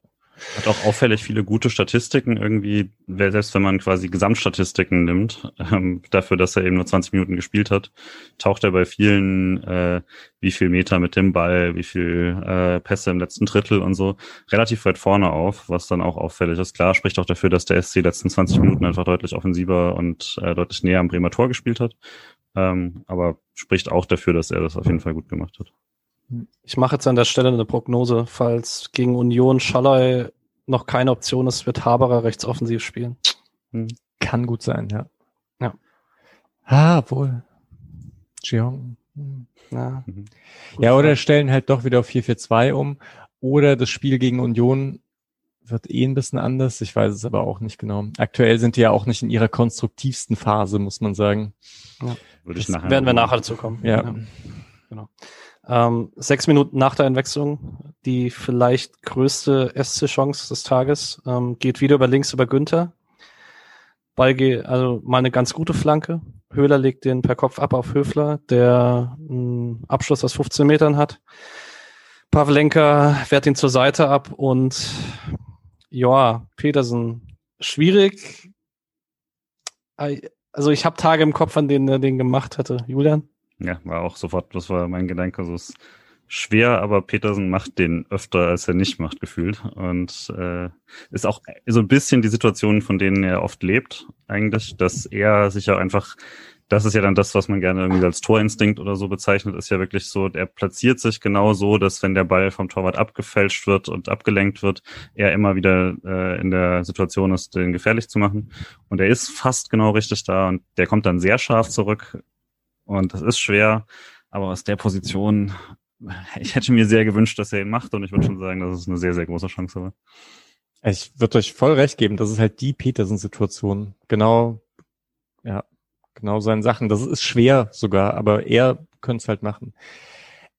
S4: Hat auch auffällig viele gute Statistiken irgendwie, selbst wenn man quasi Gesamtstatistiken nimmt, ähm, dafür, dass er eben nur 20 Minuten gespielt hat, taucht er bei vielen, äh, wie viel Meter mit dem Ball, wie viel äh, Pässe im letzten Drittel und so, relativ weit vorne auf, was dann auch auffällig ist. Klar, spricht auch dafür, dass der SC letzten 20 Minuten einfach deutlich offensiver und äh, deutlich näher am Bremer Tor gespielt hat. Ähm, aber spricht auch dafür, dass er das auf jeden Fall gut gemacht hat.
S2: Ich mache jetzt an der Stelle eine Prognose. Falls gegen Union Schallei noch keine Option ist, wird Haberer rechtsoffensiv spielen.
S3: Hm. Kann gut sein, ja.
S2: Ja.
S3: Ah, wohl. Jeong. Hm. Ja. Mhm. ja, oder stellen halt doch wieder auf 4-4-2 um. Oder das Spiel gegen Union wird eh ein bisschen anders. Ich weiß es aber auch nicht genau. Aktuell sind die ja auch nicht in ihrer konstruktivsten Phase, muss man sagen.
S2: Ja. Würde ich nachher werden wir nachher dazu kommen.
S3: Ja. ja.
S2: Genau. Ähm, sechs Minuten nach der Einwechslung, die vielleicht größte SC-Chance des Tages, ähm, geht wieder über links über Günther. Ball geht, also mal eine ganz gute Flanke. Höhler legt den per Kopf ab auf Höfler, der einen Abschluss aus 15 Metern hat. Pavlenka wehrt ihn zur Seite ab und ja, Petersen, schwierig. Also ich habe Tage im Kopf, an denen er den gemacht hatte. Julian?
S4: Ja, war auch sofort, das war mein Gedanke. Also es ist schwer, aber Petersen macht den öfter, als er nicht macht, gefühlt. Und äh, ist auch so ein bisschen die Situation, von denen er oft lebt, eigentlich, dass er sich ja einfach, das ist ja dann das, was man gerne irgendwie als Torinstinkt oder so bezeichnet, ist ja wirklich so, er platziert sich genau so, dass wenn der Ball vom Torwart abgefälscht wird und abgelenkt wird, er immer wieder äh, in der Situation ist, den gefährlich zu machen. Und er ist fast genau richtig da und der kommt dann sehr scharf zurück und das ist schwer, aber aus der Position, ich hätte mir sehr gewünscht, dass er ihn macht und ich würde schon sagen, dass es eine sehr, sehr große Chance war.
S3: Ich würde euch voll recht geben, das ist halt die Petersen-Situation. Genau, ja, genau seine Sachen. Das ist schwer sogar, aber er könnte es halt machen.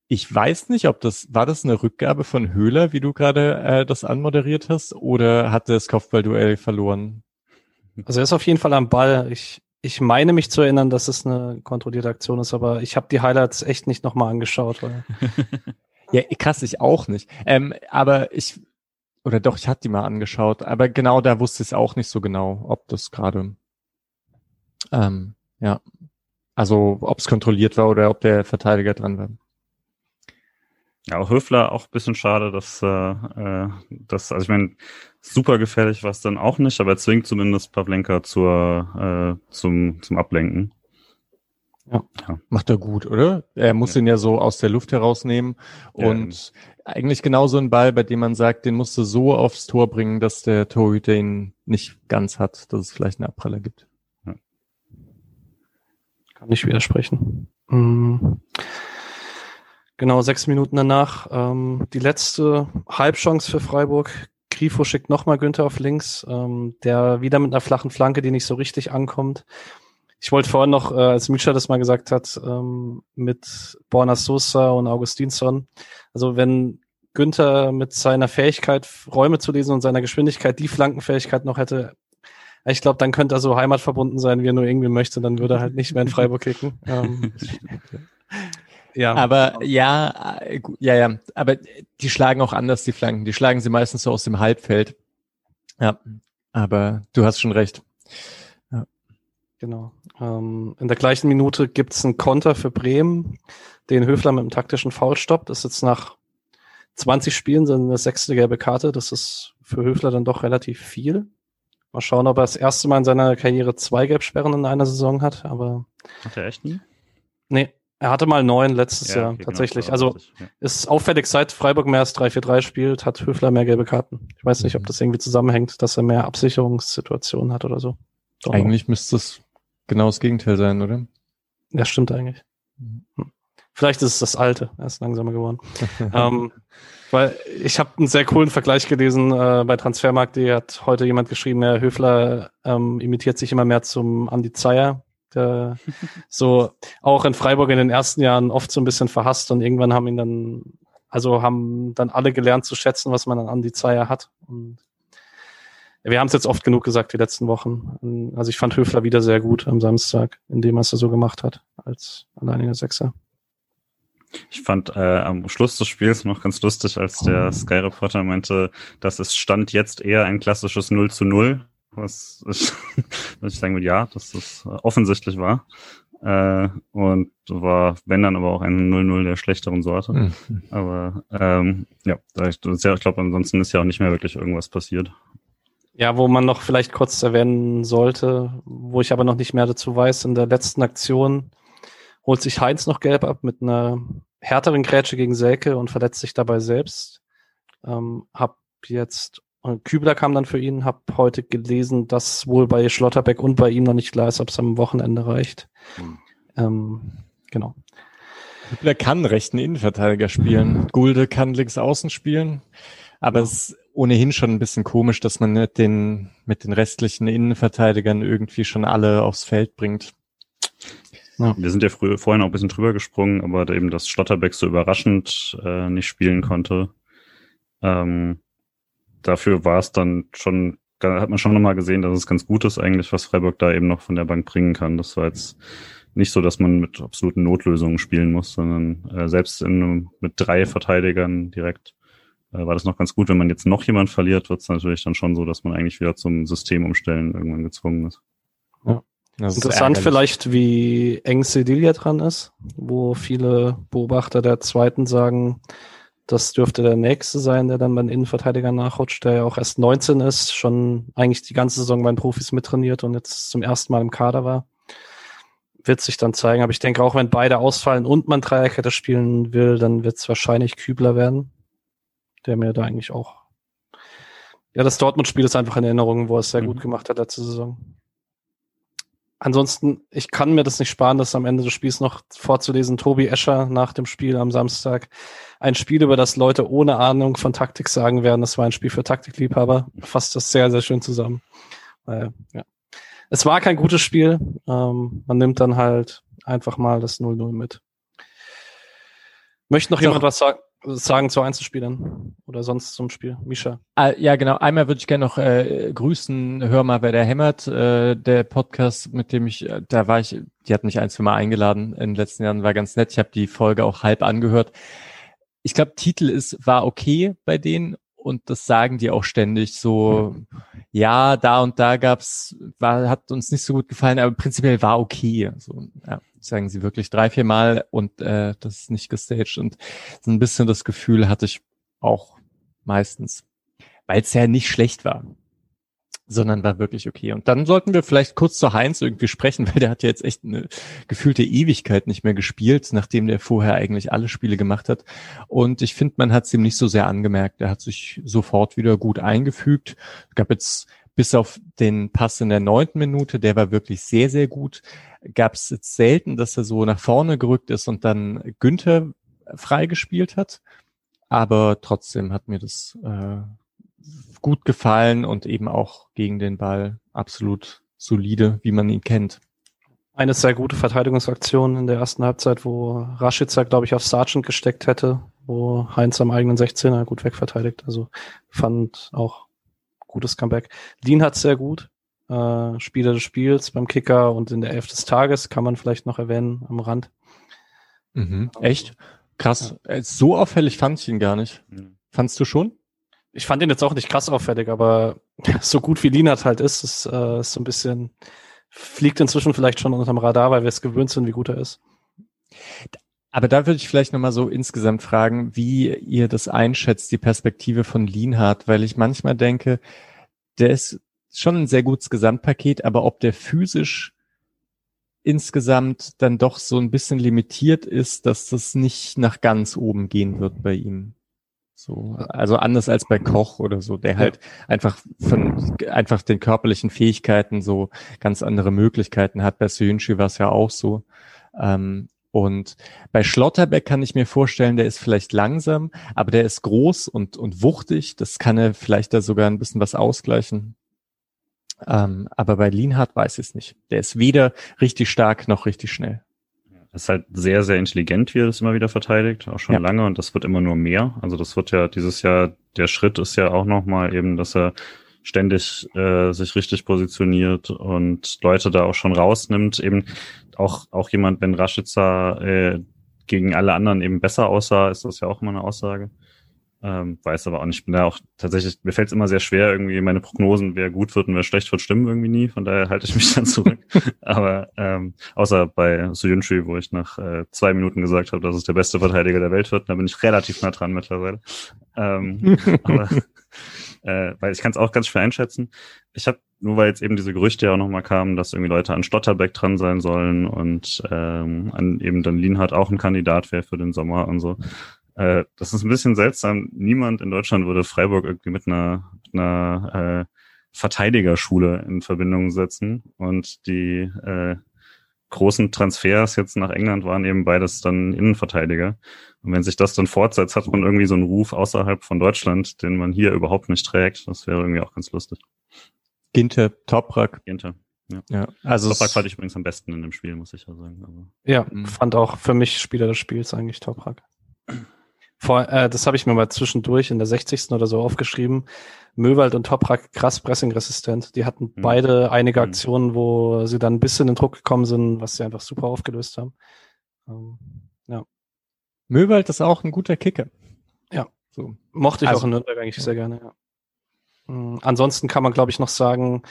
S3: Ich weiß nicht, ob das, war das eine Rückgabe von Höhler, wie du gerade äh, das anmoderiert hast, oder hat das Kopfballduell verloren?
S2: Also er ist auf jeden Fall am Ball. Ich ich meine mich zu erinnern, dass es eine kontrollierte Aktion ist, aber ich habe die Highlights echt nicht nochmal angeschaut. Weil
S3: ja, krass, ich auch nicht. Ähm, aber ich, oder doch, ich hatte die mal angeschaut, aber genau da wusste ich es auch nicht so genau, ob das gerade, ähm, ja, also ob es kontrolliert war oder ob der Verteidiger dran war.
S4: Ja, auch Höfler auch bisschen schade, dass äh, äh, das, also ich meine, super gefährlich war es dann auch nicht, aber er zwingt zumindest Pavlenka zur äh, zum zum Ablenken.
S3: Ja. ja. Macht er gut, oder? Er muss ja. ihn ja so aus der Luft herausnehmen und ja. eigentlich genauso ein Ball, bei dem man sagt, den musst du so aufs Tor bringen, dass der Torhüter ihn nicht ganz hat, dass es vielleicht eine Abpraller gibt. Ja.
S2: Kann ich widersprechen. Mhm. Genau, sechs Minuten danach. Ähm, die letzte Halbchance für Freiburg. Grifo schickt nochmal Günther auf links, ähm, der wieder mit einer flachen Flanke, die nicht so richtig ankommt. Ich wollte vorhin noch, äh, als Mischa das mal gesagt hat, ähm, mit Borna Sosa und Augustinsson. Also wenn Günther mit seiner Fähigkeit, Räume zu lesen und seiner Geschwindigkeit die Flankenfähigkeit noch hätte, ich glaube, dann könnte er so heimatverbunden sein, wie er nur irgendwie möchte, dann würde er halt nicht mehr in Freiburg kicken. Ähm,
S3: Ja. Aber ja, äh, ja, ja. Aber die schlagen auch anders, die Flanken. Die schlagen sie meistens so aus dem Halbfeld. Ja. Aber du hast schon recht.
S2: Ja. Genau. Ähm, in der gleichen Minute gibt's einen Konter für Bremen, den Höfler mit einem taktischen Foul stoppt. Das ist jetzt nach 20 Spielen sind eine sechste gelbe Karte. Das ist für Höfler dann doch relativ viel. Mal schauen, ob er das erste Mal in seiner Karriere zwei Gelbsperren in einer Saison hat, aber.
S4: Hat er echt nie?
S2: Nee, er hatte mal neun letztes ja, Jahr, okay, genau, tatsächlich. Genau, also ja. ist auffällig, seit Freiburg mehr als 3-4-3 spielt, hat Höfler mehr gelbe Karten. Ich weiß nicht, ob mhm. das irgendwie zusammenhängt, dass er mehr Absicherungssituationen hat oder so.
S3: Doch eigentlich müsste es genau das Gegenteil sein, oder?
S2: Ja, stimmt eigentlich. Mhm. Hm. Vielleicht ist es das Alte, er ist langsamer geworden. ähm, weil ich habe einen sehr coolen Vergleich gelesen äh, bei Transfermarkt.de hat heute jemand geschrieben, Herr Höfler ähm, imitiert sich immer mehr zum Andi Zeyer, der so auch in Freiburg in den ersten Jahren oft so ein bisschen verhasst und irgendwann haben ihn dann, also haben dann alle gelernt zu schätzen, was man an Andi Zeyer hat. Und wir haben es jetzt oft genug gesagt die letzten Wochen. Also ich fand Höfler wieder sehr gut am Samstag, in dem was er so gemacht hat als alleiniger Sechser.
S4: Ich fand äh, am Schluss des Spiels noch ganz lustig, als der Sky Reporter meinte, dass es stand jetzt eher ein klassisches 0 zu 0. Was ich, was ich sagen würde, ja, dass das offensichtlich war. Äh, und war, wenn dann aber auch ein 0-0 der schlechteren Sorte. Mhm. Aber ähm, ja, ich, ich glaube, ansonsten ist ja auch nicht mehr wirklich irgendwas passiert.
S2: Ja, wo man noch vielleicht kurz erwähnen sollte, wo ich aber noch nicht mehr dazu weiß, in der letzten Aktion holt sich Heinz noch gelb ab mit einer härteren Grätsche gegen Selke und verletzt sich dabei selbst. Ähm, hab jetzt, Kübler kam dann für ihn, hab heute gelesen, dass wohl bei Schlotterbeck und bei ihm noch nicht klar ist, ob es am Wochenende reicht. Mhm. Ähm, genau.
S3: Kübler kann rechten Innenverteidiger spielen. Gulde kann links außen spielen. Aber ja. es ist ohnehin schon ein bisschen komisch, dass man mit den, mit den restlichen Innenverteidigern irgendwie schon alle aufs Feld bringt.
S4: Ja. Wir sind ja früher, vorhin auch ein bisschen drüber gesprungen, aber eben, dass Schlotterbeck so überraschend äh, nicht spielen konnte. Ähm, dafür war es dann schon, hat man schon nochmal gesehen, dass es ganz gut ist eigentlich, was Freiburg da eben noch von der Bank bringen kann. Das war jetzt nicht so, dass man mit absoluten Notlösungen spielen muss, sondern äh, selbst in, mit drei Verteidigern direkt äh, war das noch ganz gut. Wenn man jetzt noch jemand verliert, wird es natürlich dann schon so, dass man eigentlich wieder zum System umstellen irgendwann gezwungen ist.
S2: Ja. Interessant vielleicht, wie eng Sedilia dran ist, wo viele Beobachter der zweiten sagen, das dürfte der nächste sein, der dann beim Innenverteidiger nachrutscht, der ja auch erst 19 ist, schon eigentlich die ganze Saison bei den Profis mittrainiert und jetzt zum ersten Mal im Kader war. Wird sich dann zeigen. Aber ich denke auch, wenn beide ausfallen und man Dreierkette spielen will, dann wird es wahrscheinlich Kübler werden, der mir da eigentlich auch. Ja, das Dortmund-Spiel ist einfach in Erinnerung, wo er es sehr mhm. gut gemacht hat letzte Saison. Ansonsten, ich kann mir das nicht sparen, das am Ende des Spiels noch vorzulesen. Tobi Escher nach dem Spiel am Samstag. Ein Spiel, über das Leute ohne Ahnung von Taktik sagen werden, das war ein Spiel für Taktikliebhaber. Fasst das sehr, sehr schön zusammen. Weil, ja. Es war kein gutes Spiel. Ähm, man nimmt dann halt einfach mal das 0-0 mit. Möchte noch Doch. jemand was sagen? Sagen zu Einzelspielern oder sonst zum Spiel? Misha.
S3: Ah, ja, genau. Einmal würde ich gerne noch äh, grüßen, hör mal, wer der hämmert. Äh, der Podcast, mit dem ich, äh, da war ich, die hat mich ein, zwei Mal eingeladen in den letzten Jahren, war ganz nett. Ich habe die Folge auch halb angehört. Ich glaube, Titel ist, war okay bei denen und das sagen die auch ständig so, ja, da und da gab's, war, hat uns nicht so gut gefallen, aber prinzipiell war okay. So, ja sagen sie wirklich drei, vier Mal und äh, das ist nicht gestaged. Und so ein bisschen das Gefühl hatte ich auch meistens, weil es ja nicht schlecht war, sondern war wirklich okay. Und dann sollten wir vielleicht kurz zu Heinz irgendwie sprechen, weil der hat ja jetzt echt eine gefühlte Ewigkeit nicht mehr gespielt, nachdem der vorher eigentlich alle Spiele gemacht hat. Und ich finde, man hat es ihm nicht so sehr angemerkt. Er hat sich sofort wieder gut eingefügt. Es gab jetzt bis auf den Pass in der neunten Minute, der war wirklich sehr, sehr gut gab es jetzt selten, dass er so nach vorne gerückt ist und dann Günther freigespielt hat. Aber trotzdem hat mir das äh, gut gefallen und eben auch gegen den Ball absolut solide, wie man ihn kennt.
S2: Eine sehr gute Verteidigungsaktion in der ersten Halbzeit, wo Raschitzer, glaube ich, auf Sargent gesteckt hätte, wo Heinz am eigenen 16er gut wegverteidigt. Also fand auch gutes Comeback. Dean hat sehr gut äh, Spieler des Spiels beim Kicker und in der Elf des Tages kann man vielleicht noch erwähnen am Rand.
S3: Mhm. Echt? Krass. Ja. Äh, so auffällig fand ich ihn gar nicht. Mhm. Fandst du schon?
S2: Ich fand ihn jetzt auch nicht krass auffällig, aber so gut wie Linat halt ist, ist, äh, ist so ein bisschen, fliegt inzwischen vielleicht schon unterm Radar, weil wir es gewöhnt sind, wie gut er ist.
S3: Aber da würde ich vielleicht nochmal so insgesamt fragen, wie ihr das einschätzt, die Perspektive von Lienhardt, weil ich manchmal denke, der ist schon ein sehr gutes Gesamtpaket, aber ob der physisch insgesamt dann doch so ein bisschen limitiert ist, dass das nicht nach ganz oben gehen wird bei ihm. So, also anders als bei Koch oder so, der halt einfach von einfach den körperlichen Fähigkeiten so ganz andere Möglichkeiten hat. Bei Soyuncu war es ja auch so. Ähm, und bei Schlotterbeck kann ich mir vorstellen, der ist vielleicht langsam, aber der ist groß und, und wuchtig. Das kann er vielleicht da sogar ein bisschen was ausgleichen. Ähm, aber bei Lienhardt weiß ich es nicht. Der ist weder richtig stark noch richtig schnell.
S4: Ist halt sehr, sehr intelligent, wie er das immer wieder verteidigt, auch schon ja. lange und das wird immer nur mehr. Also das wird ja dieses Jahr, der Schritt ist ja auch nochmal eben, dass er ständig äh, sich richtig positioniert und Leute da auch schon rausnimmt. Eben auch, auch jemand, wenn Rashica äh, gegen alle anderen eben besser aussah, ist das ja auch immer eine Aussage. Ähm, weiß aber auch nicht. Ich bin da auch tatsächlich, mir fällt es immer sehr schwer, irgendwie meine Prognosen, wer gut wird und wer schlecht wird, stimmen irgendwie nie. Von daher halte ich mich dann zurück. aber ähm, außer bei Suyunchi, wo ich nach äh, zwei Minuten gesagt habe, dass es der beste Verteidiger der Welt wird, da bin ich relativ nah dran mittlerweile. Ähm, aber äh, weil ich kann es auch ganz schwer einschätzen. Ich habe nur weil jetzt eben diese Gerüchte ja auch nochmal kamen, dass irgendwie Leute an Stotterbeck dran sein sollen und ähm, an eben dann Lienhardt auch ein Kandidat wäre für den Sommer und so. Äh, das ist ein bisschen seltsam. Niemand in Deutschland würde Freiburg irgendwie mit einer, mit einer äh, Verteidigerschule in Verbindung setzen und die äh, großen Transfers jetzt nach England waren eben beides dann Innenverteidiger. Und wenn sich das dann fortsetzt, hat man irgendwie so einen Ruf außerhalb von Deutschland, den man hier überhaupt nicht trägt. Das wäre irgendwie auch ganz lustig.
S3: Ginte, Toprak.
S4: Ginte. Ja.
S3: ja, also
S4: Toprak fand ich übrigens am besten in dem Spiel, muss ich ja sagen. Aber
S2: ja, mhm. fand auch für mich Spieler des Spiels eigentlich Toprak. Vor, äh, das habe ich mir mal zwischendurch in der 60. oder so aufgeschrieben. Möwald und Toprak krass pressingresistent. Die hatten mhm. beide einige mhm. Aktionen, wo sie dann ein bisschen in Druck gekommen sind, was sie einfach super aufgelöst haben. Ähm, ja.
S3: Möwald ist auch ein guter Kicker.
S2: Ja. So. Mochte ich also, auch in Nürnberg eigentlich ja. sehr gerne, ja. Mhm. Ansonsten kann man, glaube ich, noch sagen,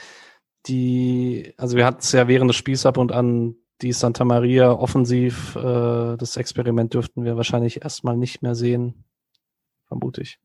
S2: die, also wir hatten es ja während des Spiels ab und an die Santa Maria offensiv, äh, das Experiment dürften wir wahrscheinlich erstmal nicht mehr sehen, vermute ich.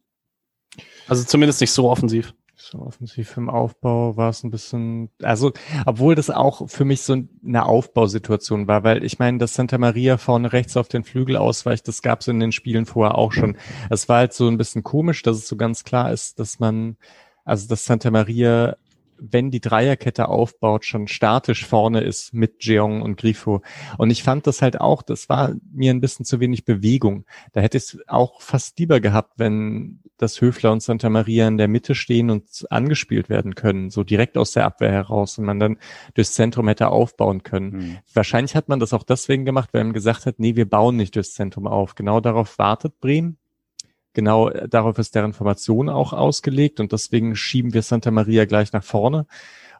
S2: Also zumindest nicht so offensiv.
S3: So offensiv im Aufbau war es ein bisschen, also obwohl das auch für mich so eine Aufbausituation war, weil ich meine, dass Santa Maria vorne rechts auf den Flügel ausweicht, das gab es in den Spielen vorher auch schon. Es war halt so ein bisschen komisch, dass es so ganz klar ist, dass man, also dass Santa Maria wenn die Dreierkette aufbaut, schon statisch vorne ist mit Jeong und Grifo. Und ich fand das halt auch, das war mir ein bisschen zu wenig Bewegung. Da hätte ich es auch fast lieber gehabt, wenn das Höfler und Santa Maria in der Mitte stehen und angespielt werden können, so direkt aus der Abwehr heraus und man dann durchs Zentrum hätte aufbauen können. Mhm. Wahrscheinlich hat man das auch deswegen gemacht, weil man gesagt hat, nee, wir bauen nicht durchs Zentrum auf. Genau darauf wartet Bremen genau äh, darauf ist deren Formation auch ausgelegt und deswegen schieben wir Santa Maria gleich nach vorne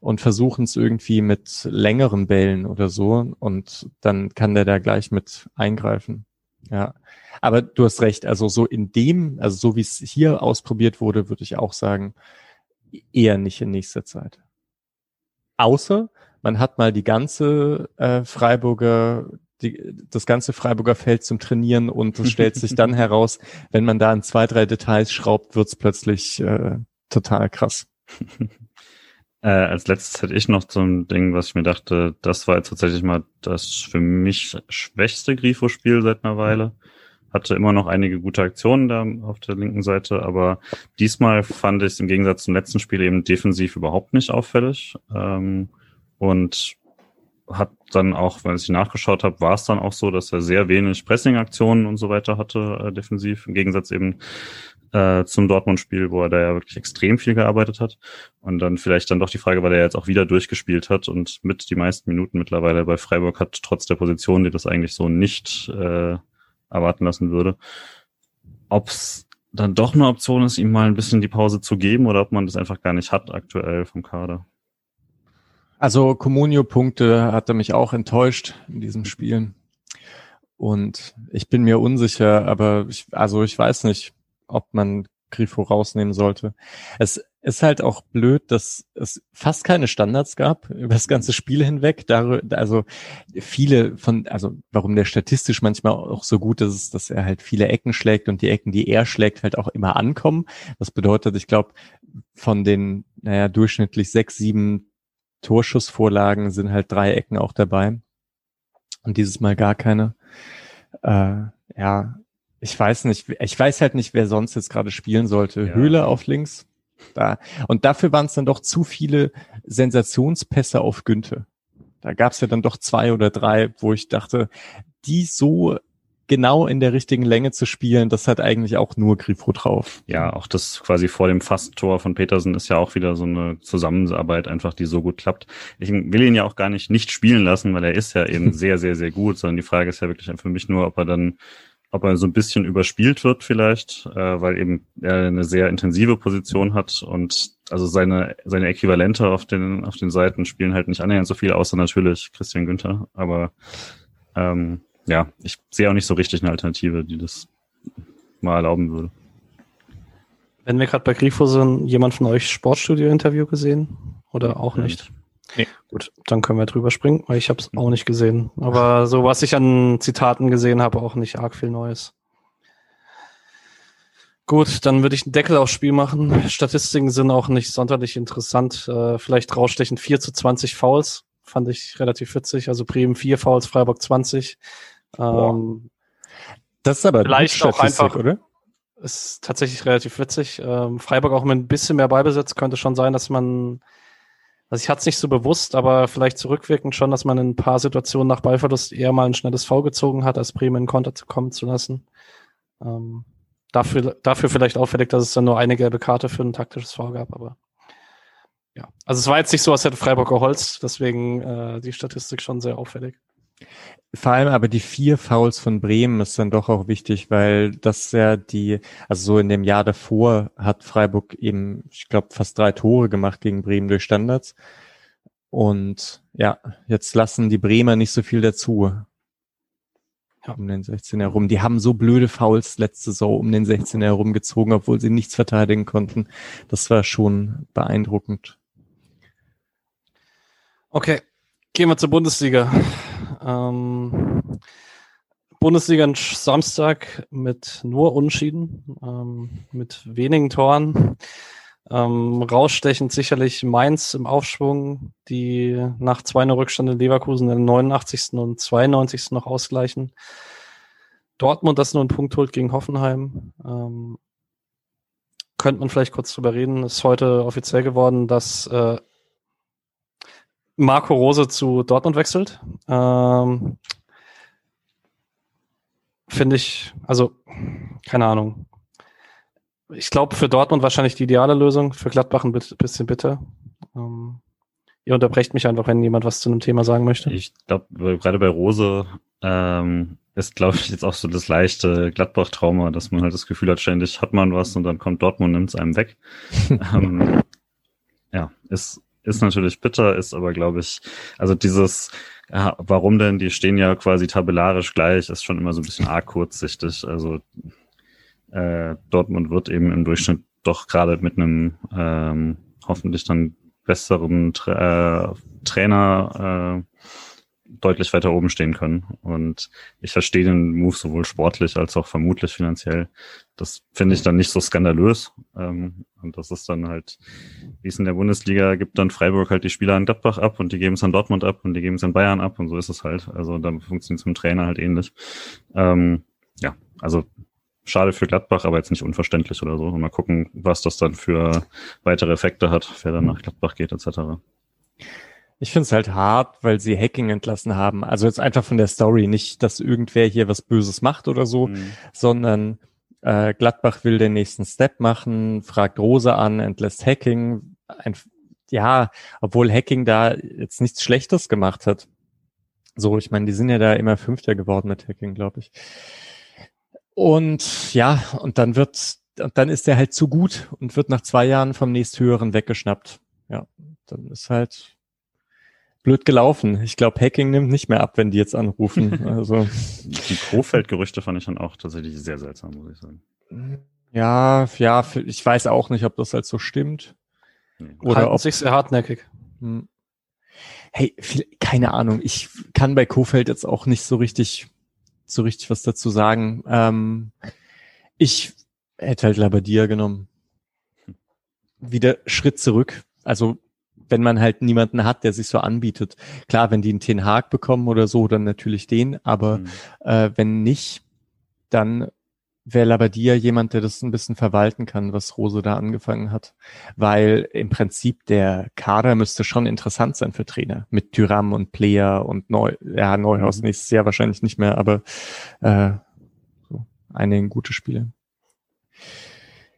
S3: und versuchen es irgendwie mit längeren Bällen oder so und dann kann der da gleich mit eingreifen. Ja, aber du hast recht, also so in dem, also so wie es hier ausprobiert wurde, würde ich auch sagen, eher nicht in nächster Zeit. Außer man hat mal die ganze äh, Freiburger die, das ganze Freiburger Feld zum Trainieren und es stellt sich dann heraus, wenn man da in zwei, drei Details schraubt, wird's plötzlich äh, total krass.
S4: Äh, als letztes hätte ich noch so ein Ding, was ich mir dachte, das war jetzt tatsächlich mal das für mich schwächste Grifo-Spiel seit einer Weile. Hatte immer noch einige gute Aktionen da auf der linken Seite, aber diesmal fand ich es im Gegensatz zum letzten Spiel eben defensiv überhaupt nicht auffällig. Ähm, und hat dann auch, wenn ich nachgeschaut habe, war es dann auch so, dass er sehr wenig Pressing-Aktionen und so weiter hatte, äh, defensiv, im Gegensatz eben äh, zum Dortmund-Spiel, wo er da ja wirklich extrem viel gearbeitet hat. Und dann vielleicht dann doch die Frage, weil er jetzt auch wieder durchgespielt hat und mit die meisten Minuten mittlerweile bei Freiburg hat, trotz der Position, die das eigentlich so nicht äh, erwarten lassen würde. Ob es dann doch eine Option ist, ihm mal ein bisschen die Pause zu geben oder ob man das einfach gar nicht hat aktuell vom Kader.
S3: Also Comunio-Punkte hat er mich auch enttäuscht in diesem Spiel. Und ich bin mir unsicher, aber ich, also ich weiß nicht, ob man Grifo rausnehmen sollte. Es ist halt auch blöd, dass es fast keine Standards gab über das ganze Spiel hinweg. also viele von, also warum der statistisch manchmal auch so gut ist, dass er halt viele Ecken schlägt und die Ecken, die er schlägt, halt auch immer ankommen. Das bedeutet, ich glaube, von den, naja, durchschnittlich sechs, sieben Torschussvorlagen sind halt drei Ecken auch dabei. Und dieses Mal gar keine. Äh, ja, ich weiß nicht, ich weiß halt nicht, wer sonst jetzt gerade spielen sollte. Ja. Höhle auf links. Da. Und dafür waren es dann doch zu viele Sensationspässe auf Günther. Da gab es ja dann doch zwei oder drei, wo ich dachte, die so genau in der richtigen Länge zu spielen, das hat eigentlich auch nur Grifo drauf.
S4: Ja, auch das quasi vor dem Fasttor von Petersen ist ja auch wieder so eine Zusammenarbeit einfach, die so gut klappt. Ich will ihn ja auch gar nicht nicht spielen lassen, weil er ist ja eben sehr, sehr, sehr gut, sondern die Frage ist ja wirklich für mich nur, ob er dann ob er so ein bisschen überspielt wird vielleicht, äh, weil eben er eine sehr intensive Position hat und also seine seine Äquivalente auf den auf den Seiten spielen halt nicht annähernd so viel, außer natürlich Christian Günther. Aber ähm, ja, ich sehe auch nicht so richtig eine Alternative, die das mal erlauben würde.
S2: Wenn wir gerade bei Grifo sind, jemand von euch Sportstudio-Interview gesehen oder auch nicht? Nee. Gut, dann können wir drüber springen, weil ich habe es auch nicht gesehen. Aber so was ich an Zitaten gesehen habe, auch nicht arg viel Neues. Gut, dann würde ich einen Deckel aufs Spiel machen. Statistiken sind auch nicht sonderlich interessant. Äh, vielleicht rausstechen 4 zu 20 Fouls. Fand ich relativ witzig. Also Bremen 4 Fouls, Freiburg 20. Ähm,
S3: das ist aber vielleicht auch einfach, oder?
S2: Ist tatsächlich relativ witzig. Ähm, Freiburg auch mit ein bisschen mehr Beibesitz könnte schon sein, dass man also ich hatte es nicht so bewusst, aber vielleicht zurückwirkend schon, dass man in ein paar Situationen nach Ballverlust eher mal ein schnelles V gezogen hat, als Bremen in Konter zu kommen zu lassen. Ähm, dafür, dafür vielleicht auffällig, dass es dann nur eine gelbe Karte für ein taktisches V gab, aber ja. Also es war jetzt nicht so, als hätte Freiburg geholzt, deswegen äh, die Statistik schon sehr auffällig.
S3: Vor allem aber die vier Fouls von Bremen ist dann doch auch wichtig, weil das ja die, also so in dem Jahr davor hat Freiburg eben, ich glaube, fast drei Tore gemacht gegen Bremen durch Standards. Und ja, jetzt lassen die Bremer nicht so viel dazu. Ja. Um den 16 herum. Die haben so blöde Fouls letzte Saison um den 16 herum gezogen, obwohl sie nichts verteidigen konnten. Das war schon beeindruckend.
S2: Okay, gehen wir zur Bundesliga. Ähm, Bundesliga Samstag mit nur Unschieden, ähm, mit wenigen Toren. Ähm, rausstechend sicherlich Mainz im Aufschwung, die nach 2 Rückstand in Leverkusen in 89. und 92. noch ausgleichen. Dortmund, das nur einen Punkt holt gegen Hoffenheim. Ähm, könnte man vielleicht kurz drüber reden. Ist heute offiziell geworden, dass äh, Marco Rose zu Dortmund wechselt. Ähm, Finde ich, also, keine Ahnung. Ich glaube, für Dortmund wahrscheinlich die ideale Lösung, für Gladbach ein bisschen bitter. Ähm, ihr unterbrecht mich einfach, wenn jemand was zu einem Thema sagen möchte.
S4: Ich glaube, gerade bei Rose ähm, ist, glaube ich, jetzt auch so das leichte Gladbach-Trauma, dass man halt das Gefühl hat, ständig hat man was und dann kommt Dortmund und nimmt es einem weg. ähm, ja, ist ist natürlich bitter, ist aber, glaube ich, also dieses, ja, warum denn? Die stehen ja quasi tabellarisch gleich, ist schon immer so ein bisschen arg kurzsichtig. Also äh, Dortmund wird eben im Durchschnitt doch gerade mit einem ähm, hoffentlich dann besseren Tra äh, Trainer äh, deutlich weiter oben stehen können. Und ich verstehe den Move sowohl sportlich als auch vermutlich finanziell. Das finde ich dann nicht so skandalös. Ähm, und das ist dann halt, wie es in der Bundesliga gibt, dann Freiburg halt die Spieler an Gladbach ab und die geben es an Dortmund ab und die geben es an Bayern ab und so ist es halt. Also da funktioniert es mit dem Trainer halt ähnlich. Ähm, ja, also schade für Gladbach, aber jetzt nicht unverständlich oder so. Und mal gucken, was das dann für weitere Effekte hat, wer dann nach Gladbach geht, etc.
S3: Ich finde es halt hart, weil sie Hacking entlassen haben. Also jetzt einfach von der Story, nicht, dass irgendwer hier was Böses macht oder so, mhm. sondern äh, Gladbach will den nächsten Step machen, fragt Rose an, entlässt Hacking. Ein, ja, obwohl Hacking da jetzt nichts Schlechtes gemacht hat. So, ich meine, die sind ja da immer Fünfter geworden mit Hacking, glaube ich. Und ja, und dann wird, und dann ist er halt zu gut und wird nach zwei Jahren vom nächsthöheren weggeschnappt. Ja, dann ist halt blöd gelaufen. Ich glaube, Hacking nimmt nicht mehr ab, wenn die jetzt anrufen. Also
S4: die Kofeld-Gerüchte fand ich dann auch tatsächlich sehr seltsam, muss ich sagen.
S3: Ja, ja, ich weiß auch nicht, ob das halt so stimmt.
S2: Nee. Oder Halten ob sich sehr hartnäckig. Hm.
S3: Hey, viel, keine Ahnung. Ich kann bei Kofeld jetzt auch nicht so richtig, so richtig was dazu sagen. Ähm, ich hätte halt Labadia genommen. wieder Schritt zurück. Also wenn man halt niemanden hat, der sich so anbietet. Klar, wenn die einen Ten Hag bekommen oder so, dann natürlich den, aber mhm. äh, wenn nicht, dann wäre Labadia jemand, der das ein bisschen verwalten kann, was Rose da angefangen hat. Weil im Prinzip der Kader müsste schon interessant sein für Trainer. Mit Tyram und Player und Neu ja, Neuhaus mhm. nächstes Jahr wahrscheinlich nicht mehr, aber äh, so, einige gute Spiele.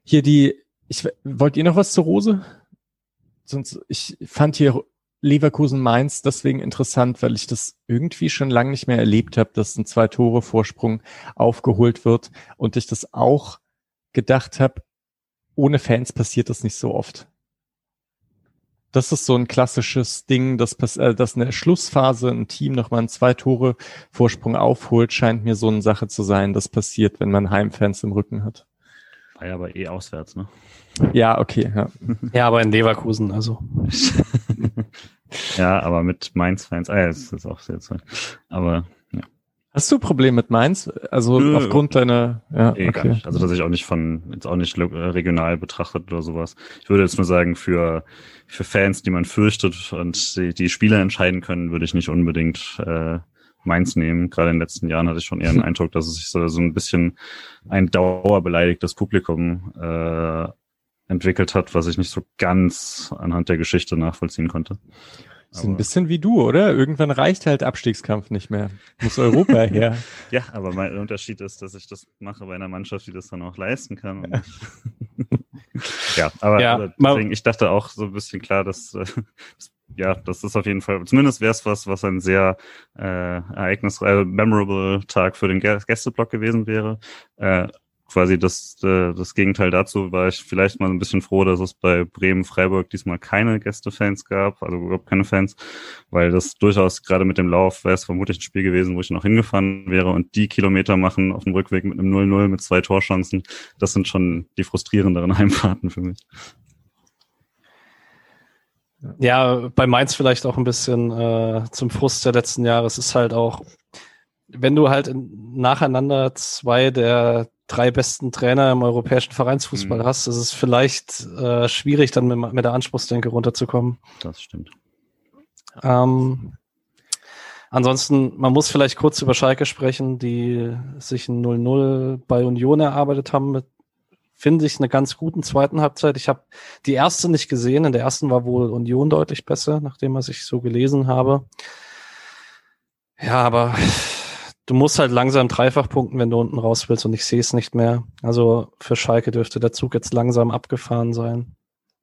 S3: Hier die, ich wollt ihr noch was zu Rose? Sonst, ich fand hier Leverkusen Mainz deswegen interessant, weil ich das irgendwie schon lange nicht mehr erlebt habe, dass ein zwei Tore Vorsprung aufgeholt wird und ich das auch gedacht habe, ohne Fans passiert das nicht so oft. Das ist so ein klassisches Ding, dass, äh, dass in der Schlussphase ein Team nochmal einen zwei Tore Vorsprung aufholt, scheint mir so eine Sache zu sein, das passiert, wenn man Heimfans im Rücken hat.
S4: War ja aber eh auswärts, ne?
S3: Ja, okay. Ja,
S2: ja aber in Leverkusen, also.
S4: ja, aber mit Mainz-Fans, ah ja, das ist auch sehr Zeit. Aber ja.
S3: Hast du Probleme mit Mainz? Also Nö, aufgrund deiner, ja,
S4: eh, okay. Also dass ich auch nicht von, jetzt auch nicht regional betrachtet oder sowas. Ich würde jetzt nur sagen, für, für Fans, die man fürchtet und die, die Spieler entscheiden können, würde ich nicht unbedingt äh, Mainz nehmen. Gerade in den letzten Jahren hatte ich schon eher den Eindruck, dass es sich so, so ein bisschen ein dauerbeleidigtes Publikum äh, entwickelt hat, was ich nicht so ganz anhand der Geschichte nachvollziehen konnte.
S3: So ein bisschen wie du, oder? Irgendwann reicht halt Abstiegskampf nicht mehr. Muss Europa her.
S4: ja, aber mein Unterschied ist, dass ich das mache bei einer Mannschaft, die das dann auch leisten kann. ja, aber
S2: ja,
S4: deswegen, ich dachte auch so ein bisschen klar, dass, äh, ja, das ist auf jeden Fall, zumindest wäre es was, was ein sehr äh, ereignisreicher, memorable Tag für den Gästeblock gewesen wäre. Äh, quasi das, äh, das Gegenteil dazu war ich vielleicht mal ein bisschen froh, dass es bei Bremen Freiburg diesmal keine Gästefans gab, also überhaupt keine Fans, weil das durchaus gerade mit dem Lauf wäre es vermutlich ein Spiel gewesen, wo ich noch hingefahren wäre und die Kilometer machen auf dem Rückweg mit einem 0-0 mit zwei Torchancen, das sind schon die frustrierenderen Heimfahrten für mich.
S2: Ja, bei Mainz vielleicht auch ein bisschen äh, zum Frust der letzten Jahre. Es ist halt auch, wenn du halt nacheinander zwei der drei besten Trainer im europäischen Vereinsfußball mhm. hast, ist es vielleicht äh, schwierig, dann mit, mit, der Anspruchsdenke runterzukommen.
S4: Das stimmt.
S2: Ähm, ansonsten, man muss vielleicht kurz über Schalke sprechen, die sich ein 0-0 bei Union erarbeitet haben mit finde ich, eine ganz guten zweiten Halbzeit. Ich habe die erste nicht gesehen. In der ersten war wohl Union deutlich besser, nachdem was ich so gelesen habe. Ja, aber du musst halt langsam dreifach punkten, wenn du unten raus willst und ich sehe es nicht mehr. Also für Schalke dürfte der Zug jetzt langsam abgefahren sein,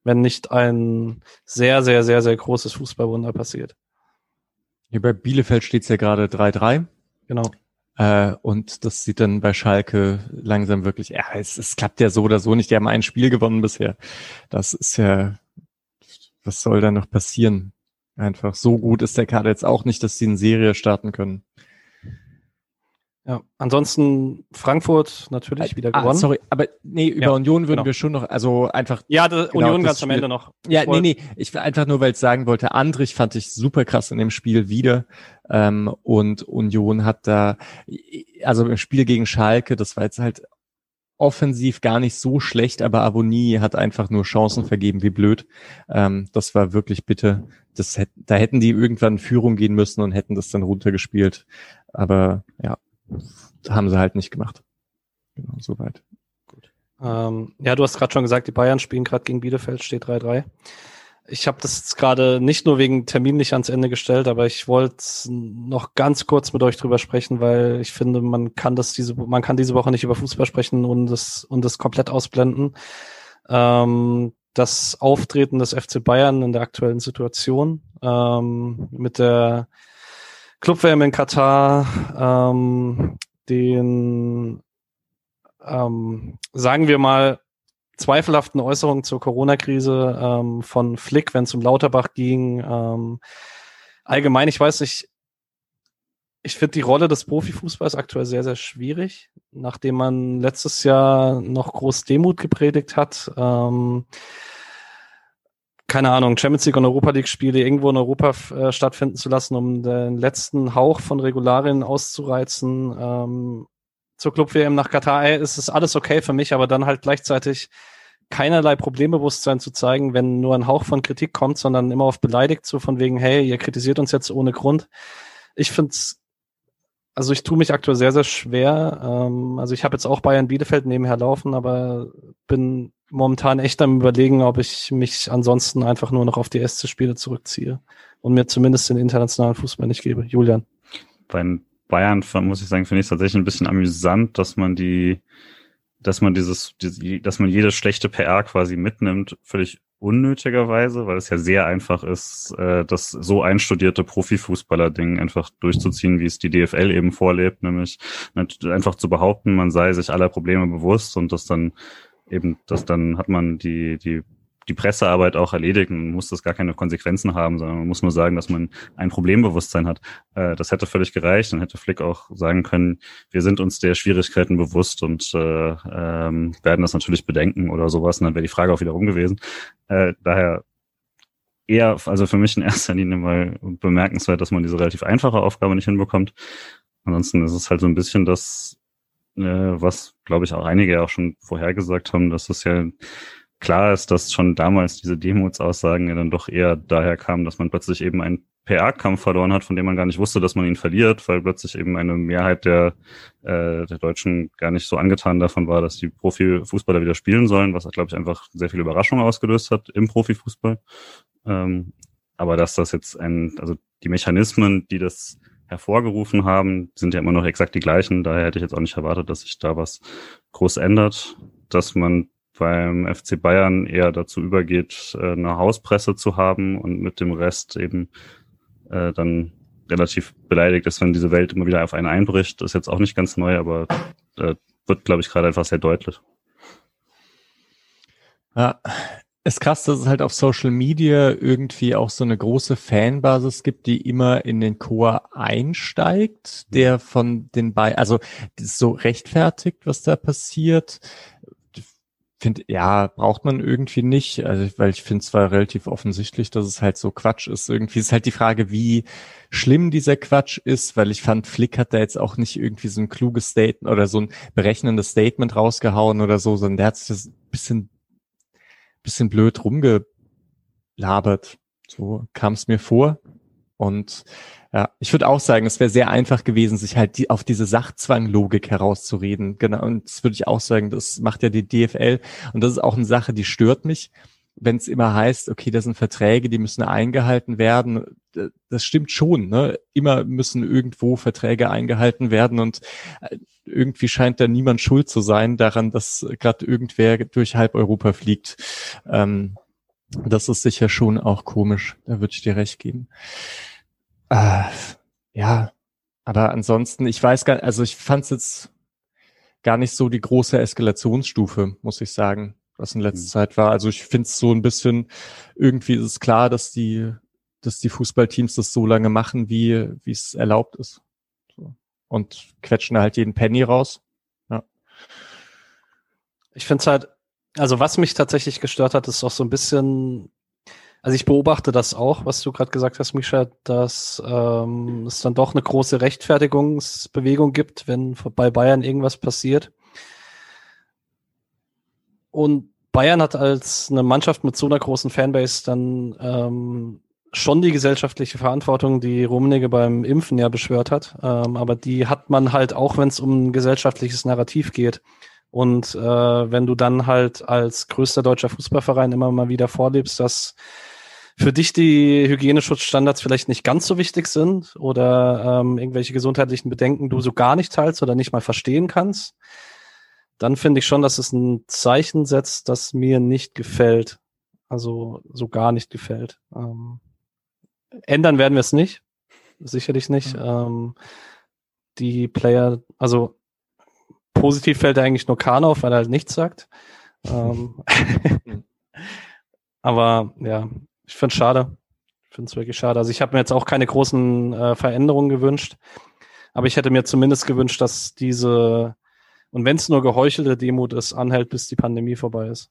S2: wenn nicht ein sehr, sehr, sehr, sehr großes Fußballwunder passiert.
S3: Hier bei Bielefeld steht es ja gerade 3-3.
S2: Genau.
S3: Äh, und das sieht dann bei Schalke langsam wirklich, ja, es, es klappt ja so oder so nicht. Die haben ein Spiel gewonnen bisher. Das ist ja, was soll da noch passieren? Einfach so gut ist der Kader jetzt auch nicht, dass sie eine Serie starten können.
S2: Ja, ansonsten Frankfurt natürlich wieder ah, gewonnen.
S3: Sorry, aber nee, über ja, Union würden genau. wir schon noch, also einfach.
S2: Ja, genau, Union ganz am Ende noch.
S3: Ja, nee, nee, ich will einfach nur, weil ich sagen wollte, Andrich fand ich super krass in dem Spiel wieder. Ähm, und Union hat da, also im Spiel gegen Schalke, das war jetzt halt offensiv gar nicht so schlecht, aber Avonie hat einfach nur Chancen vergeben, wie blöd. Ähm, das war wirklich bitte. Das hätt, da hätten die irgendwann in Führung gehen müssen und hätten das dann runtergespielt. Aber ja, haben sie halt nicht gemacht. Genau, soweit.
S2: Gut. Ähm, ja, du hast gerade schon gesagt, die Bayern spielen gerade gegen Bielefeld, steht 3-3. Ich habe das jetzt gerade nicht nur wegen Termin nicht ans Ende gestellt, aber ich wollte noch ganz kurz mit euch drüber sprechen, weil ich finde, man kann das diese, man kann diese Woche nicht über Fußball sprechen und das und das komplett ausblenden. Ähm, das Auftreten des FC Bayern in der aktuellen Situation ähm, mit der Club-WM in Katar, ähm, den, ähm, sagen wir mal, zweifelhaften Äußerungen zur Corona-Krise ähm, von Flick, wenn es um Lauterbach ging. Ähm, allgemein, ich weiß nicht, ich finde die Rolle des Profifußballs aktuell sehr, sehr schwierig, nachdem man letztes Jahr noch groß Demut gepredigt hat. Ähm, keine Ahnung, Champions League und Europa League Spiele irgendwo in Europa äh, stattfinden zu lassen, um den letzten Hauch von Regularien auszureizen. Ähm, zur Club WM nach Katar ey, ist es alles okay für mich, aber dann halt gleichzeitig keinerlei Problembewusstsein zu zeigen, wenn nur ein Hauch von Kritik kommt, sondern immer auf beleidigt, so von wegen, hey, ihr kritisiert uns jetzt ohne Grund. Ich finde es, also ich tue mich aktuell sehr, sehr schwer. Ähm, also ich habe jetzt auch Bayern Bielefeld nebenher laufen, aber bin momentan echt am überlegen, ob ich mich ansonsten einfach nur noch auf die SC-Spiele zurückziehe und mir zumindest den internationalen Fußball nicht gebe. Julian.
S4: Bei Bayern muss ich sagen, finde ich es tatsächlich ein bisschen amüsant, dass man die dass man dieses, dass man jede schlechte PR quasi mitnimmt, völlig unnötigerweise, weil es ja sehr einfach ist, äh, das so einstudierte Profifußballer-Ding einfach durchzuziehen, wie es die DFL eben vorlebt, nämlich einfach zu behaupten, man sei sich aller Probleme bewusst und das dann eben, das dann hat man die, die die Pressearbeit auch erledigt und muss das gar keine Konsequenzen haben, sondern man muss nur sagen, dass man ein Problembewusstsein hat. Äh, das hätte völlig gereicht. Dann hätte Flick auch sagen können, wir sind uns der Schwierigkeiten bewusst und äh, ähm, werden das natürlich bedenken oder sowas. Und dann wäre die Frage auch wieder rum gewesen. Äh, daher eher, also für mich in erster Linie mal bemerkenswert, dass man diese relativ einfache Aufgabe nicht hinbekommt. Ansonsten ist es halt so ein bisschen das, äh, was, glaube ich, auch einige ja auch schon vorhergesagt haben, dass es ja klar ist, dass schon damals diese Demuts-Aussagen ja dann doch eher daher kamen, dass man plötzlich eben einen PR-Kampf verloren hat, von dem man gar nicht wusste, dass man ihn verliert, weil plötzlich eben eine Mehrheit der, äh, der Deutschen gar nicht so angetan davon war, dass die Profifußballer wieder spielen sollen, was, glaube ich, einfach sehr viel Überraschung ausgelöst hat im Profifußball. Ähm, aber dass das jetzt ein, also die Mechanismen, die das hervorgerufen haben, sind ja immer noch exakt die gleichen. Daher hätte ich jetzt auch nicht erwartet, dass sich da was groß ändert, dass man beim FC Bayern eher dazu übergeht, äh, eine Hauspresse zu haben und mit dem Rest eben äh, dann relativ beleidigt ist, wenn diese Welt immer wieder auf einen einbricht. Das ist jetzt auch nicht ganz neu, aber äh, wird, glaube ich, gerade einfach sehr deutlich.
S3: Ja, ist krass, dass es halt auf Social Media irgendwie auch so eine große Fanbasis gibt, die immer in den Chor einsteigt, der von den beiden, also so rechtfertigt, was da passiert finde, ja, braucht man irgendwie nicht, also weil ich finde zwar relativ offensichtlich, dass es halt so Quatsch ist. Irgendwie ist halt die Frage, wie schlimm dieser Quatsch ist, weil ich fand, Flick hat da jetzt auch nicht irgendwie so ein kluges Statement oder so ein berechnendes Statement rausgehauen oder so, sondern der hat sich das bisschen, bisschen blöd rumgelabert. So kam es mir vor. Und ja, ich würde auch sagen, es wäre sehr einfach gewesen, sich halt die, auf diese Sachzwanglogik herauszureden. Genau, und das würde ich auch sagen, das macht ja die DFL. Und das ist auch eine Sache, die stört mich, wenn es immer heißt, okay, das sind Verträge, die müssen eingehalten werden. Das stimmt schon, ne? Immer müssen irgendwo Verträge eingehalten werden und äh, irgendwie scheint da niemand schuld zu sein daran, dass gerade irgendwer durch halb Europa fliegt. Ähm, das ist sicher schon auch komisch. Da würde ich dir recht geben. Äh, ja, aber ansonsten, ich weiß gar, also ich fand es jetzt gar nicht so die große Eskalationsstufe, muss ich sagen, was in letzter mhm. Zeit war. Also ich finde es so ein bisschen, irgendwie ist es klar, dass die, dass die Fußballteams das so lange machen, wie wie es erlaubt ist. So. Und quetschen halt jeden Penny raus. Ja.
S2: Ich finde es halt, also was mich tatsächlich gestört hat, ist auch so ein bisschen also ich beobachte das auch, was du gerade gesagt hast, Misha, dass ähm, es dann doch eine große Rechtfertigungsbewegung gibt, wenn bei Bayern irgendwas passiert. Und Bayern hat als eine Mannschaft mit so einer großen Fanbase dann ähm, schon die gesellschaftliche Verantwortung, die Rummenigge beim Impfen ja beschwört hat. Ähm, aber die hat man halt auch, wenn es um ein gesellschaftliches Narrativ geht. Und äh, wenn du dann halt als größter deutscher Fußballverein immer mal wieder vorlebst, dass für dich die Hygieneschutzstandards vielleicht nicht ganz so wichtig sind oder ähm, irgendwelche gesundheitlichen Bedenken du so gar nicht teilst oder nicht mal verstehen kannst, dann finde ich schon, dass es ein Zeichen setzt, das mir nicht gefällt. Also so gar nicht gefällt. Ähm, ändern werden wir es nicht. Sicherlich nicht. Mhm. Ähm, die Player, also positiv fällt eigentlich nur Kahn auf, weil er halt nichts sagt. Ähm, aber ja, ich finde es schade. Ich finde es wirklich schade. Also ich habe mir jetzt auch keine großen äh, Veränderungen gewünscht, aber ich hätte mir zumindest gewünscht, dass diese, und wenn es nur geheuchelte Demut ist, anhält, bis die Pandemie vorbei ist.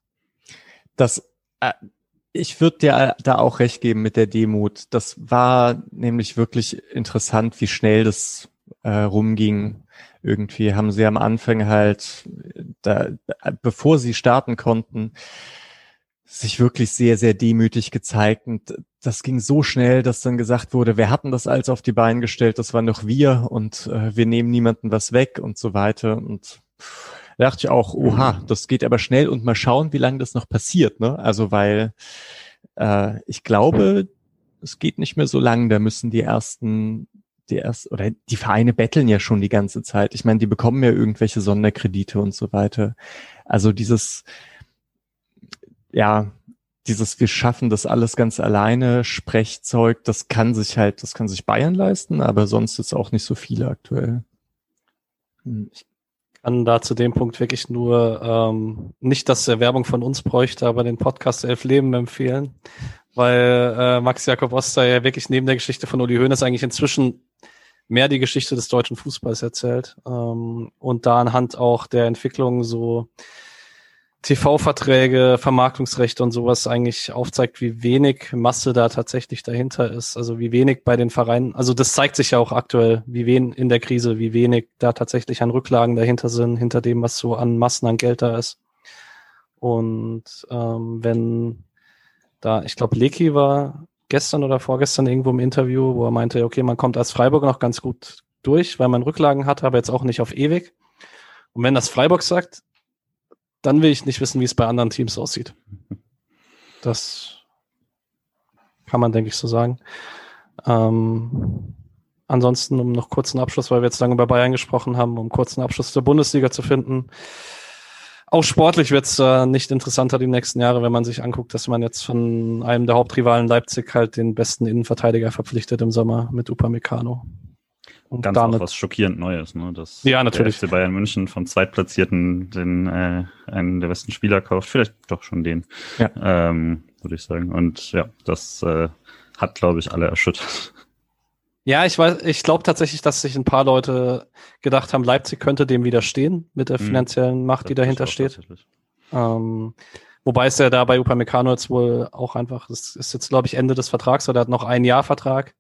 S3: Das, äh, ich würde dir da auch recht geben mit der Demut. Das war nämlich wirklich interessant, wie schnell das äh, rumging. Irgendwie haben sie am Anfang halt, da, bevor sie starten konnten, sich wirklich sehr, sehr demütig gezeigt. Und das ging so schnell, dass dann gesagt wurde, wer hatten das alles auf die Beine gestellt? Das waren doch wir und äh, wir nehmen niemanden was weg und so weiter. Und da dachte ich auch, oha, das geht aber schnell und mal schauen, wie lange das noch passiert. Ne? Also weil äh, ich glaube, es geht nicht mehr so lang. Da müssen die ersten, die erst oder die Vereine betteln ja schon die ganze Zeit. Ich meine, die bekommen ja irgendwelche Sonderkredite und so weiter. Also dieses ja, dieses wir schaffen das alles ganz alleine, Sprechzeug, das kann sich halt, das kann sich Bayern leisten, aber sonst ist auch nicht so viele aktuell.
S2: Hm. Ich kann da zu dem Punkt wirklich nur ähm, nicht, dass er Werbung von uns bräuchte, aber den Podcast Elf Leben empfehlen, weil äh, Max Jakob Oster ja wirklich neben der Geschichte von Uli Hoeneß eigentlich inzwischen mehr die Geschichte des deutschen Fußballs erzählt ähm, und da anhand auch der Entwicklung so TV-Verträge, Vermarktungsrechte und sowas eigentlich aufzeigt, wie wenig Masse da tatsächlich dahinter ist. Also wie wenig bei den Vereinen, also das zeigt sich ja auch aktuell, wie wen in der Krise, wie wenig da tatsächlich an Rücklagen dahinter sind, hinter dem, was so an Massen an Geld da ist. Und ähm, wenn da, ich glaube, Leki war gestern oder vorgestern irgendwo im Interview, wo er meinte, okay, man kommt als Freiburg noch ganz gut durch, weil man Rücklagen hat, aber jetzt auch nicht auf ewig. Und wenn das Freiburg sagt, dann will ich nicht wissen, wie es bei anderen Teams aussieht. Das kann man, denke ich, so sagen. Ähm, ansonsten, um noch kurzen Abschluss, weil wir jetzt lange über Bayern gesprochen haben, um kurzen Abschluss der Bundesliga zu finden. Auch sportlich wird es äh, nicht interessanter die nächsten Jahre, wenn man sich anguckt, dass man jetzt von einem der Hauptrivalen Leipzig halt den besten Innenverteidiger verpflichtet im Sommer mit Upamecano.
S4: Und Ganz damit, auch was schockierend Neues, ne? Dass
S2: ja, natürlich.
S4: der FC Bayern München vom Zweitplatzierten den äh, einen der besten Spieler kauft, vielleicht doch schon den, ja. ähm, würde ich sagen. Und ja, das äh, hat, glaube ich, alle erschüttert.
S2: Ja, ich weiß, ich glaube tatsächlich, dass sich ein paar Leute gedacht haben, Leipzig könnte dem widerstehen mit der mhm. finanziellen Macht, die dahinter steht. Ähm, wobei es ja da bei Upamecano jetzt wohl auch einfach, das ist jetzt glaube ich Ende des Vertrags oder er hat noch ein Jahr Vertrag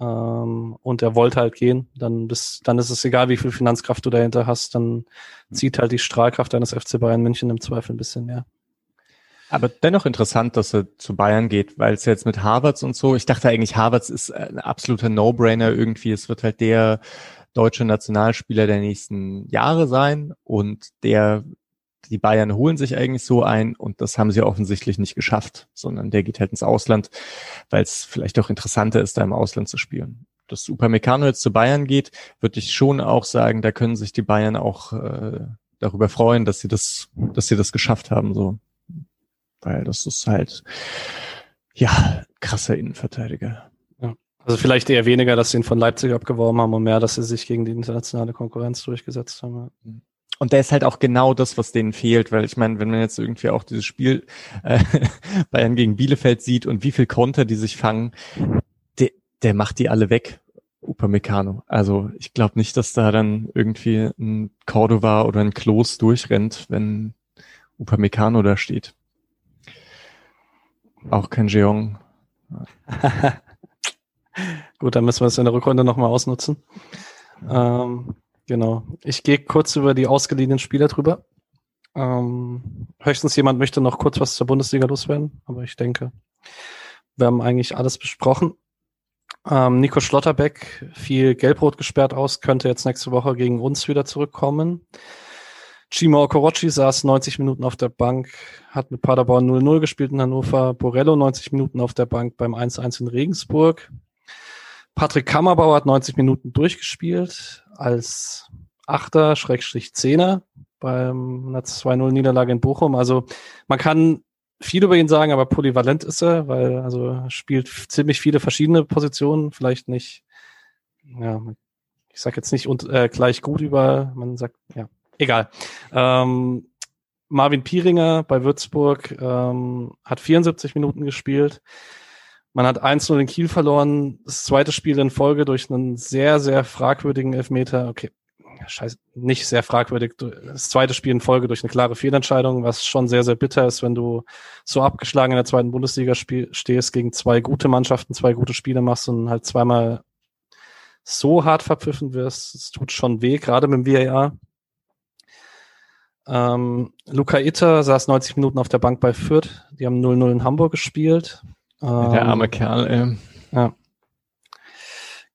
S2: ähm, und er wollte halt gehen, dann, bis, dann ist es egal, wie viel Finanzkraft du dahinter hast, dann hm. zieht halt die Strahlkraft deines FC Bayern München im Zweifel ein bisschen mehr.
S3: Aber dennoch interessant, dass er zu Bayern geht, weil es jetzt mit Harvards und so, ich dachte eigentlich, Harvards ist ein absoluter No-Brainer irgendwie. Es wird halt der deutsche Nationalspieler der nächsten Jahre sein und der die Bayern holen sich eigentlich so ein und das haben sie offensichtlich nicht geschafft, sondern der geht halt ins Ausland, weil es vielleicht auch interessanter ist, da im Ausland zu spielen. Dass Upamecano jetzt zu Bayern geht, würde ich schon auch sagen, da können sich die Bayern auch äh, darüber freuen, dass sie das, dass sie das geschafft haben, so. Weil das ist halt, ja, krasser Innenverteidiger.
S2: Ja. Also vielleicht eher weniger, dass sie ihn von Leipzig abgeworben haben und mehr, dass sie sich gegen die internationale Konkurrenz durchgesetzt haben.
S3: Mhm. Und der ist halt auch genau das, was denen fehlt, weil ich meine, wenn man jetzt irgendwie auch dieses Spiel äh, Bayern gegen Bielefeld sieht und wie viel Konter die sich fangen, der, der macht die alle weg. Upamecano. Also ich glaube nicht, dass da dann irgendwie ein Cordova oder ein Klos durchrennt, wenn Upamecano da steht. Auch kein Jeong.
S2: Gut, dann müssen wir es in der Rückrunde nochmal ausnutzen. Ähm, Genau. Ich gehe kurz über die ausgeliehenen Spieler drüber. Ähm, höchstens jemand möchte noch kurz was zur Bundesliga loswerden, aber ich denke, wir haben eigentlich alles besprochen. Ähm, Nico Schlotterbeck fiel gelbrot gesperrt aus, könnte jetzt nächste Woche gegen uns wieder zurückkommen. Chimo Okorochi saß 90 Minuten auf der Bank, hat mit Paderborn 0-0 gespielt in Hannover. Borello 90 Minuten auf der Bank beim 1-1 in Regensburg. Patrick Kammerbauer hat 90 Minuten durchgespielt als Achter, Schrägstrich Zehner beim einer 2-0 -Niederlage in Bochum. Also man kann viel über ihn sagen, aber polyvalent ist er, weil also spielt ziemlich viele verschiedene Positionen, vielleicht nicht, ja, ich sag jetzt nicht und, äh, gleich gut über, man sagt, ja, egal. Ähm, Marvin Pieringer bei Würzburg ähm, hat 74 Minuten gespielt. Man hat 1-0 in Kiel verloren, das zweite Spiel in Folge durch einen sehr, sehr fragwürdigen Elfmeter. Okay, scheiße, nicht sehr fragwürdig. Das zweite Spiel in Folge durch eine klare Fehlentscheidung, was schon sehr, sehr bitter ist, wenn du so abgeschlagen in der zweiten Bundesliga stehst, gegen zwei gute Mannschaften, zwei gute Spiele machst und halt zweimal so hart verpfiffen wirst. Es tut schon weh, gerade mit dem VAR. Ähm, Luca Itter saß 90 Minuten auf der Bank bei Fürth. Die haben 0-0 in Hamburg gespielt.
S3: Ähm, der arme Kerl, ey.
S2: Ja.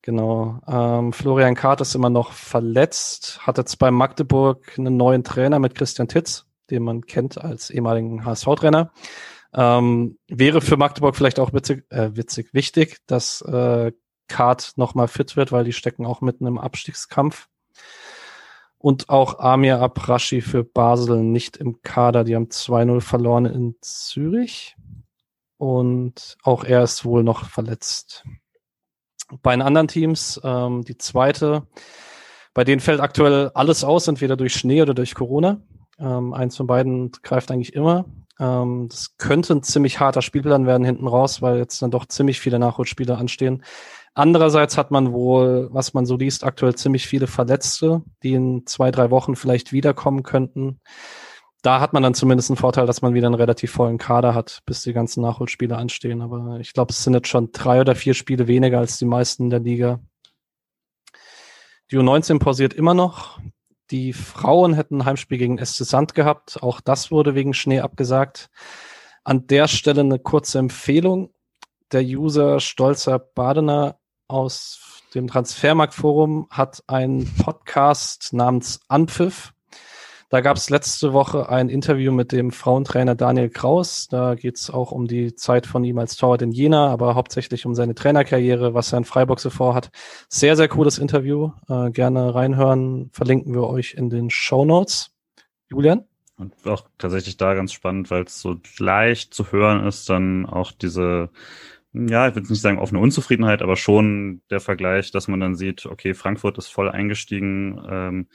S2: Genau. Ähm, Florian Kart ist immer noch verletzt, hat jetzt bei Magdeburg einen neuen Trainer mit Christian Titz, den man kennt als ehemaligen HSV-Trainer. Ähm, wäre für Magdeburg vielleicht auch witzig, äh, witzig wichtig, dass äh, Kart nochmal fit wird, weil die stecken auch mitten im Abstiegskampf. Und auch Amir Abrashi für Basel nicht im Kader. Die haben 2-0 verloren in Zürich. Und auch er ist wohl noch verletzt. Bei den anderen Teams, ähm, die zweite, bei denen fällt aktuell alles aus, entweder durch Schnee oder durch Corona. Ähm, eins von beiden greift eigentlich immer. Ähm, das könnte ein ziemlich harter Spielplan werden hinten raus, weil jetzt dann doch ziemlich viele Nachholspiele anstehen. Andererseits hat man wohl, was man so liest, aktuell ziemlich viele Verletzte, die in zwei, drei Wochen vielleicht wiederkommen könnten. Da hat man dann zumindest einen Vorteil, dass man wieder einen relativ vollen Kader hat, bis die ganzen Nachholspiele anstehen. Aber ich glaube, es sind jetzt schon drei oder vier Spiele weniger als die meisten der Liga. Die U19 pausiert immer noch. Die Frauen hätten ein Heimspiel gegen SC Sand gehabt. Auch das wurde wegen Schnee abgesagt. An der Stelle eine kurze Empfehlung. Der User Stolzer Badener aus dem Transfermarktforum hat einen Podcast namens Anpfiff. Da gab es letzte Woche ein Interview mit dem Frauentrainer Daniel Kraus. Da geht es auch um die Zeit von ihm als Torwart in Jena, aber hauptsächlich um seine Trainerkarriere, was er in Freiburg so vorhat. Sehr, sehr cooles Interview. Äh, gerne reinhören. Verlinken wir euch in den Show Notes. Julian?
S4: Und auch tatsächlich da ganz spannend, weil es so leicht zu hören ist, dann auch diese ja, ich würde nicht sagen offene Unzufriedenheit, aber schon der Vergleich, dass man dann sieht, okay, Frankfurt ist voll eingestiegen, ähm,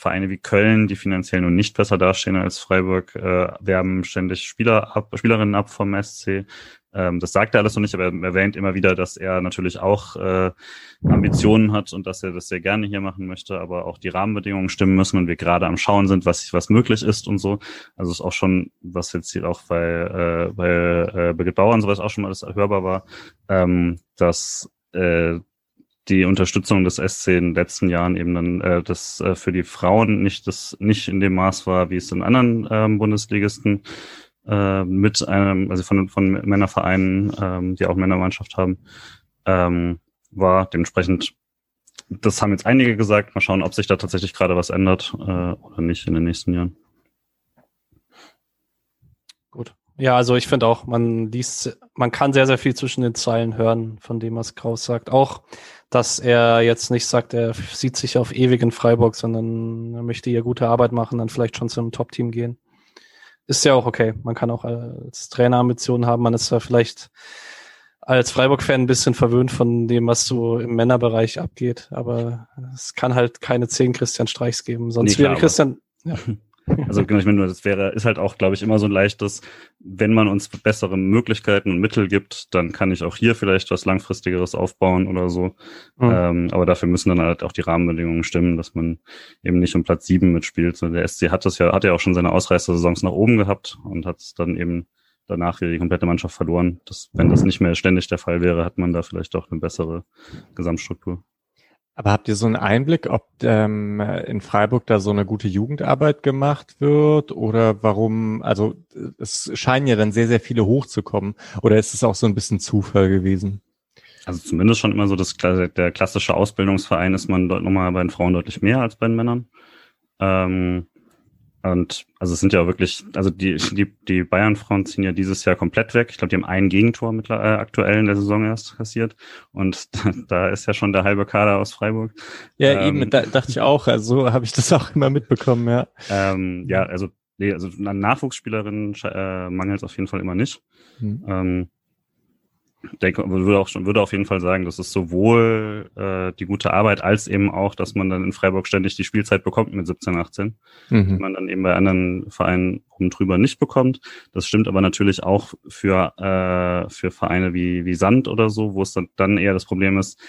S4: Vereine wie Köln, die finanziell nun nicht besser dastehen als Freiburg, äh, werben ständig Spieler ab, Spielerinnen ab vom SC. Ähm, das sagt er alles noch nicht, aber er erwähnt immer wieder, dass er natürlich auch äh, Ambitionen hat und dass er das sehr gerne hier machen möchte, aber auch die Rahmenbedingungen stimmen müssen und wir gerade am Schauen sind, was, was möglich ist und so. Also ist auch schon, was jetzt hier auch bei, äh, bei äh, Birgit Bauer und sowas auch schon mal das hörbar war, ähm, dass äh, die Unterstützung des SC in den letzten Jahren eben dann äh, das äh, für die Frauen nicht das nicht in dem Maß war, wie es in anderen ähm, Bundesligisten äh, mit einem, also von, von Männervereinen, ähm, die auch Männermannschaft haben, ähm, war. Dementsprechend, das haben jetzt einige gesagt. Mal schauen, ob sich da tatsächlich gerade was ändert äh, oder nicht in den nächsten Jahren.
S2: Gut. Ja, also ich finde auch, man liest, man kann sehr, sehr viel zwischen den Zeilen hören, von dem, was Kraus sagt. Auch, dass er jetzt nicht sagt, er sieht sich auf ewig in Freiburg, sondern er möchte hier gute Arbeit machen, dann vielleicht schon zu einem Top-Team gehen. Ist ja auch okay. Man kann auch als Trainer Ambitionen haben. Man ist ja vielleicht als Freiburg-Fan ein bisschen verwöhnt von dem, was so im Männerbereich abgeht. Aber es kann halt keine zehn Christian Streichs geben. Sonst wäre Christian. Ja.
S4: Also genau, ich meine, das wäre, ist halt auch, glaube ich, immer so ein leichtes, wenn man uns bessere Möglichkeiten und Mittel gibt, dann kann ich auch hier vielleicht was Langfristigeres aufbauen oder so. Mhm. Ähm, aber dafür müssen dann halt auch die Rahmenbedingungen stimmen, dass man eben nicht um Platz sieben mitspielt. So, der SC hat das ja, hat ja auch schon seine Ausreißersaisons nach oben gehabt und hat dann eben danach wieder die komplette Mannschaft verloren. Das, wenn das nicht mehr ständig der Fall wäre, hat man da vielleicht auch eine bessere Gesamtstruktur.
S3: Aber habt ihr so einen Einblick, ob ähm, in Freiburg da so eine gute Jugendarbeit gemacht wird oder warum, also es scheinen ja dann sehr, sehr viele hochzukommen oder ist es auch so ein bisschen Zufall gewesen?
S4: Also zumindest schon immer so, dass der klassische Ausbildungsverein ist man dort nochmal bei den Frauen deutlich mehr als bei den Männern. Ähm, und also es sind ja wirklich, also die, die, die Bayern-Frauen ziehen ja dieses Jahr komplett weg. Ich glaube, die haben ein Gegentor mit, äh, aktuell in der Saison erst kassiert. Und da, da ist ja schon der halbe Kader aus Freiburg.
S3: Ja, ähm, eben, da dachte ich auch. Also so habe ich das auch immer mitbekommen, ja.
S4: Ähm, ja, also, nee, also an Nachwuchsspielerinnen äh, mangelt es auf jeden Fall immer nicht. Hm. Ähm, denke, würde auch schon, würde auf jeden Fall sagen, das ist sowohl äh, die gute Arbeit als eben auch, dass man dann in Freiburg ständig die Spielzeit bekommt mit 17, 18, mhm. die man dann eben bei anderen Vereinen oben drüber nicht bekommt. Das stimmt aber natürlich auch für äh, für Vereine wie wie Sand oder so, wo es dann, dann eher das Problem ist.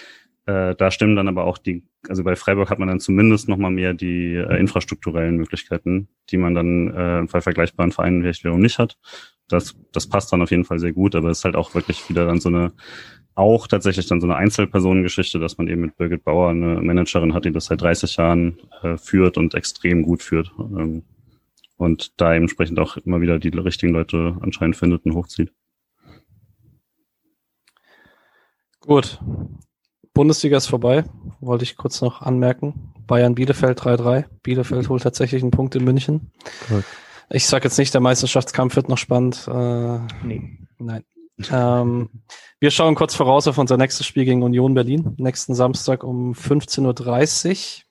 S4: Äh, da stimmen dann aber auch die, also bei Freiburg hat man dann zumindest noch mal mehr die äh, infrastrukturellen Möglichkeiten, die man dann äh, bei vergleichbaren Vereinen vielleicht wiederum nicht hat das, das passt dann auf jeden Fall sehr gut, aber es ist halt auch wirklich wieder dann so eine auch tatsächlich dann so eine Einzelpersonengeschichte, dass man eben mit Birgit Bauer eine Managerin hat, die das seit 30 Jahren äh, führt und extrem gut führt. Ähm, und da entsprechend auch immer wieder die richtigen Leute anscheinend findet und hochzieht.
S2: Gut. Bundesliga ist vorbei, wollte ich kurz noch anmerken. Bayern Bielefeld 3-3. Bielefeld holt tatsächlich einen Punkt in München. Gut. Ich sage jetzt nicht, der Meisterschaftskampf wird noch spannend. Äh, nee. Nein. ähm, wir schauen kurz voraus auf unser nächstes Spiel gegen Union Berlin. Nächsten Samstag um 15.30 Uhr.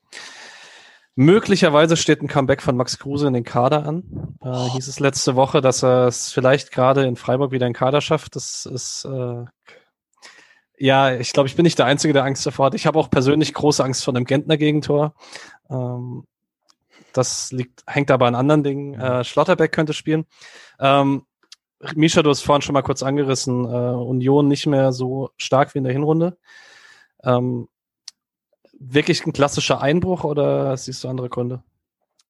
S2: Möglicherweise steht ein Comeback von Max Kruse in den Kader an. Äh, oh. hieß es letzte Woche, dass er es vielleicht gerade in Freiburg wieder in den Kader schafft. Das ist äh, ja, ich glaube, ich bin nicht der Einzige, der Angst davor hat. Ich habe auch persönlich große Angst vor einem Gentner-Gegentor. Ähm, das liegt, hängt aber an anderen Dingen. Äh, Schlotterbeck könnte spielen. Ähm, Misha, du hast vorhin schon mal kurz angerissen, äh, Union nicht mehr so stark wie in der Hinrunde. Ähm, wirklich ein klassischer Einbruch oder siehst du andere Gründe?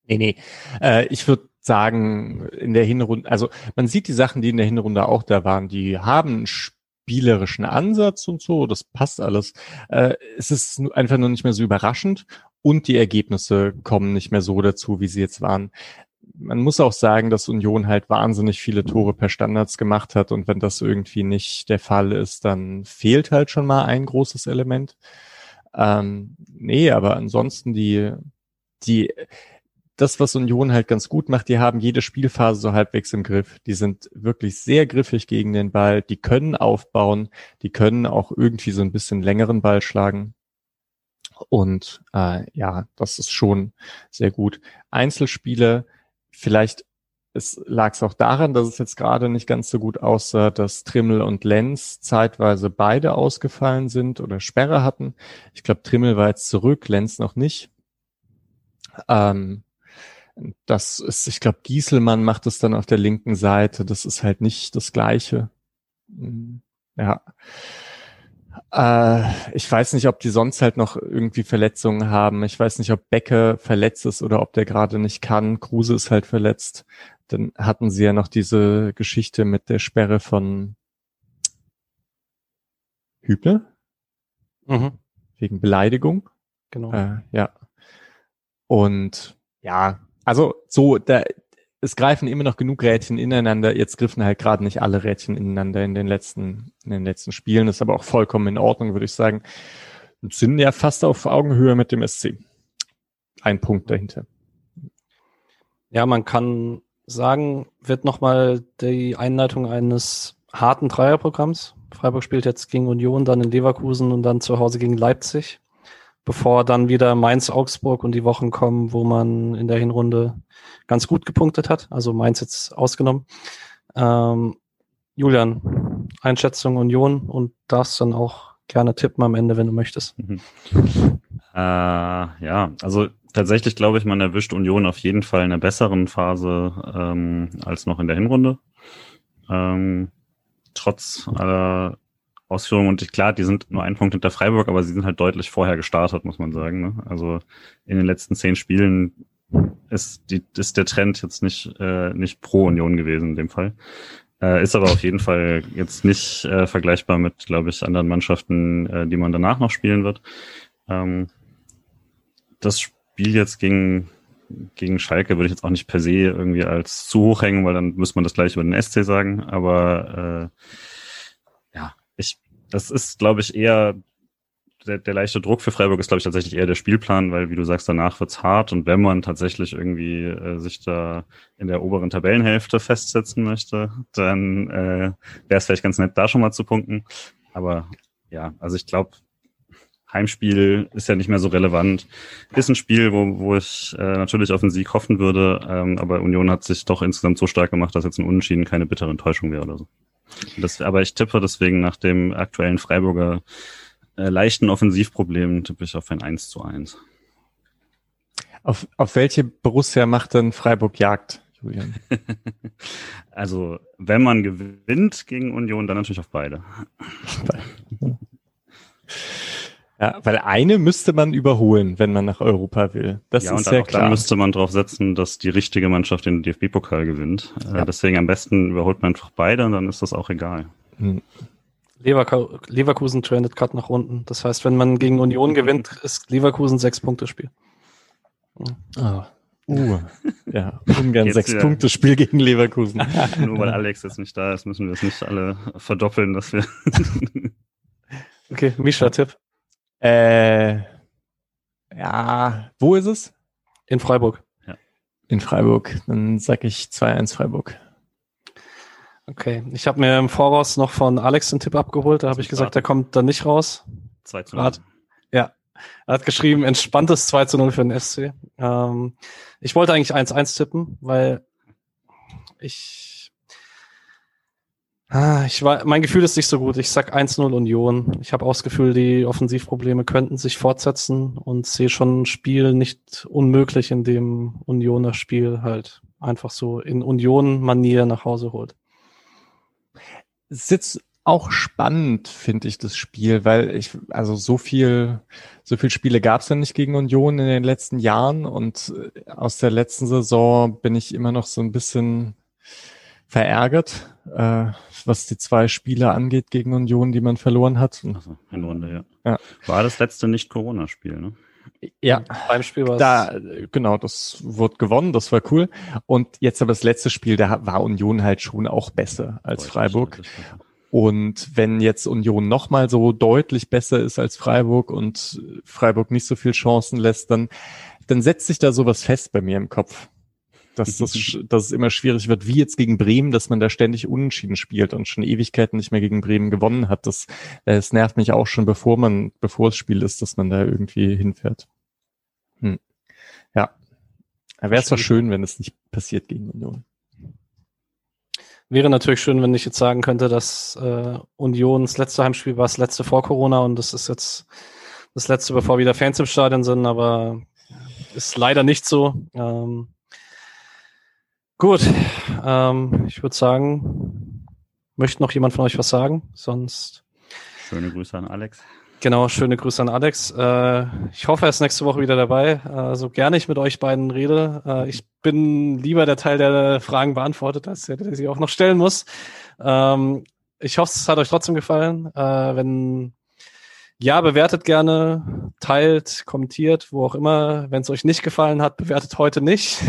S3: Nee, nee. Äh, ich würde sagen, in der Hinrunde, also man sieht die Sachen, die in der Hinrunde auch da waren, die haben ein spielerischen Ansatz und so, das passt alles. Äh, es ist einfach nur nicht mehr so überraschend und die Ergebnisse kommen nicht mehr so dazu, wie sie jetzt waren. Man muss auch sagen, dass Union halt wahnsinnig viele Tore per Standards gemacht hat und wenn das irgendwie nicht der Fall ist, dann fehlt halt schon mal ein großes Element. Ähm, nee, aber ansonsten die, die, das, was Union halt ganz gut macht, die haben jede Spielphase so halbwegs im Griff. Die sind wirklich sehr griffig gegen den Ball. Die können aufbauen. Die können auch irgendwie so ein bisschen längeren Ball schlagen. Und äh, ja, das ist schon sehr gut. Einzelspiele, vielleicht es lag es auch daran, dass es jetzt gerade nicht ganz so gut aussah, dass Trimmel und Lenz zeitweise beide ausgefallen sind oder Sperre hatten. Ich glaube, Trimmel war jetzt zurück, Lenz noch nicht. Ähm, das ist, ich glaube, Gieselmann macht es dann auf der linken Seite. Das ist halt nicht das Gleiche. Hm, ja. Äh, ich weiß nicht, ob die sonst halt noch irgendwie Verletzungen haben. Ich weiß nicht, ob Becke verletzt ist oder ob der gerade nicht kann. Kruse ist halt verletzt. Dann hatten sie ja noch diese Geschichte mit der Sperre von Hübner. Mhm. Wegen Beleidigung. Genau. Äh, ja. Und ja, also so, da, es greifen immer noch genug Rädchen ineinander. Jetzt griffen halt gerade nicht alle Rädchen ineinander in den letzten, in den letzten Spielen. Das ist aber auch vollkommen in Ordnung, würde ich sagen. Und sind ja fast auf Augenhöhe mit dem SC. Ein Punkt dahinter.
S2: Ja, man kann sagen, wird nochmal die Einleitung eines harten Dreierprogramms. Freiburg spielt jetzt gegen Union, dann in Leverkusen und dann zu Hause gegen Leipzig bevor dann wieder Mainz, Augsburg und die Wochen kommen, wo man in der Hinrunde ganz gut gepunktet hat. Also Mainz jetzt ausgenommen. Ähm, Julian, Einschätzung Union und darfst dann auch gerne tippen am Ende, wenn du möchtest. Mhm.
S4: Äh, ja, also tatsächlich glaube ich, man erwischt Union auf jeden Fall in einer besseren Phase ähm, als noch in der Hinrunde. Ähm, trotz aller Ausführungen und klar, die sind nur ein Punkt hinter Freiburg, aber sie sind halt deutlich vorher gestartet, muss man sagen. Ne? Also in den letzten zehn Spielen ist, die, ist der Trend jetzt nicht, äh, nicht pro Union gewesen in dem Fall. Äh, ist aber auf jeden Fall jetzt nicht äh, vergleichbar mit, glaube ich, anderen Mannschaften, äh, die man danach noch spielen wird. Ähm, das Spiel jetzt gegen, gegen Schalke würde ich jetzt auch nicht per se irgendwie als zu hoch hängen, weil dann müsste man das gleich über den SC sagen. Aber äh, ich, das ist, glaube ich, eher der, der leichte Druck für Freiburg ist, glaube ich, tatsächlich eher der Spielplan, weil, wie du sagst, danach wird's hart und wenn man tatsächlich irgendwie äh, sich da in der oberen Tabellenhälfte festsetzen möchte, dann äh, wäre es vielleicht ganz nett, da schon mal zu punkten. Aber ja, also ich glaube, Heimspiel ist ja nicht mehr so relevant. Ist ein Spiel, wo, wo ich äh, natürlich auf den Sieg hoffen würde, ähm, aber Union hat sich doch insgesamt so stark gemacht, dass jetzt ein Unentschieden keine bittere Enttäuschung wäre oder so. Das, aber ich tippe deswegen nach dem aktuellen Freiburger äh, leichten Offensivproblem tippe ich auf ein 1 zu 1.
S3: Auf, auf welche Borussia macht denn Freiburg Jagd, Julian?
S4: also, wenn man gewinnt gegen Union, dann natürlich auf beide.
S3: Ja, weil eine müsste man überholen, wenn man nach Europa will.
S4: Das ja, ist und dann, ja klar. dann müsste man darauf setzen, dass die richtige Mannschaft den DFB-Pokal gewinnt. Äh, ja. Äh, deswegen am besten überholt man einfach beide und dann ist das auch egal. Hm.
S2: Leverku Leverkusen trendet gerade nach unten. Das heißt, wenn man gegen Union gewinnt, ist Leverkusen sechs Punkte Spiel.
S3: Ah. Uh, ja, ungern sechs Punkte Spiel gegen Leverkusen.
S4: Nur weil Alex jetzt nicht da ist, müssen wir es nicht alle verdoppeln, dass wir.
S2: okay, Misha, Tipp.
S3: Äh, ja, wo ist es?
S2: In Freiburg.
S3: Ja. In Freiburg. Dann sag ich 2-1 Freiburg.
S2: Okay, ich habe mir im Voraus noch von Alex einen Tipp abgeholt. Da habe ich gesagt, der kommt dann nicht raus.
S4: 2 zu 0.
S2: Ja, er hat geschrieben, entspanntes 2 zu 0 für den SC. Ähm, ich wollte eigentlich 1-1 tippen, weil ich, ich war, mein Gefühl ist nicht so gut. Ich sag 1-0 Union. Ich habe auch das Gefühl, die Offensivprobleme könnten sich fortsetzen und sehe schon ein Spiel nicht unmöglich, in dem Unioner Spiel halt einfach so in Union-Manier nach Hause holt
S3: sitzt auch spannend, finde ich, das Spiel, weil ich, also so viel, so viel Spiele gab es ja nicht gegen Union in den letzten Jahren und äh, aus der letzten Saison bin ich immer noch so ein bisschen verärgert, äh, was die zwei Spiele angeht gegen Union, die man verloren hat.
S4: Also, eine Runde, ja. ja. War das letzte Nicht-Corona-Spiel, ne?
S3: Ja, beim Spiel war da genau, das wurde gewonnen, das war cool. Und jetzt aber das letzte Spiel, da war Union halt schon auch besser als Freiburg. Und wenn jetzt Union nochmal so deutlich besser ist als Freiburg und Freiburg nicht so viel Chancen lässt, dann, dann setzt sich da sowas fest bei mir im Kopf. Dass, das, dass es immer schwierig wird, wie jetzt gegen Bremen, dass man da ständig unentschieden spielt und schon Ewigkeiten nicht mehr gegen Bremen gewonnen hat. Das, das nervt mich auch schon, bevor man, bevor es Spiel ist, dass man da irgendwie hinfährt. Hm. Ja. Wäre es zwar schön, wenn es nicht passiert gegen Union.
S2: Wäre natürlich schön, wenn ich jetzt sagen könnte, dass äh, Union das letzte Heimspiel war das letzte vor Corona und das ist jetzt das letzte, bevor wieder Fans im Stadion sind, aber ist leider nicht so. Ähm, gut, ähm, ich würde sagen, möchte noch jemand von euch was sagen? Sonst.
S4: Schöne Grüße an Alex.
S2: Genau, schöne Grüße an Alex. Äh, ich hoffe, er ist nächste Woche wieder dabei. Äh, so gerne ich mit euch beiden rede. Äh, ich bin lieber der Teil, der Fragen beantwortet, als der, der sie auch noch stellen muss. Ähm, ich hoffe, es hat euch trotzdem gefallen. Äh, wenn ja, bewertet gerne, teilt, kommentiert, wo auch immer. Wenn es euch nicht gefallen hat, bewertet heute nicht.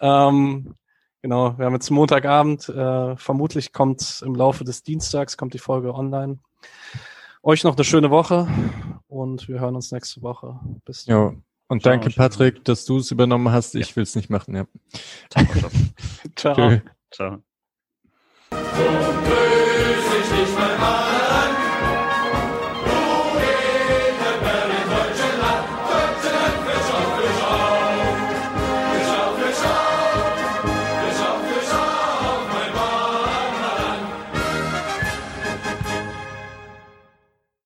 S2: ähm, genau, wir haben jetzt Montagabend. Äh, vermutlich kommt im Laufe des Dienstags kommt die Folge online. Euch noch eine schöne Woche und wir hören uns nächste Woche.
S3: Bis dann. Ja. Und ciao, danke, Patrick, dass du es übernommen hast. Ich ja. will es nicht machen. Ja.
S2: ciao. ciao.
S4: ciao.
S1: So böse ich nicht mal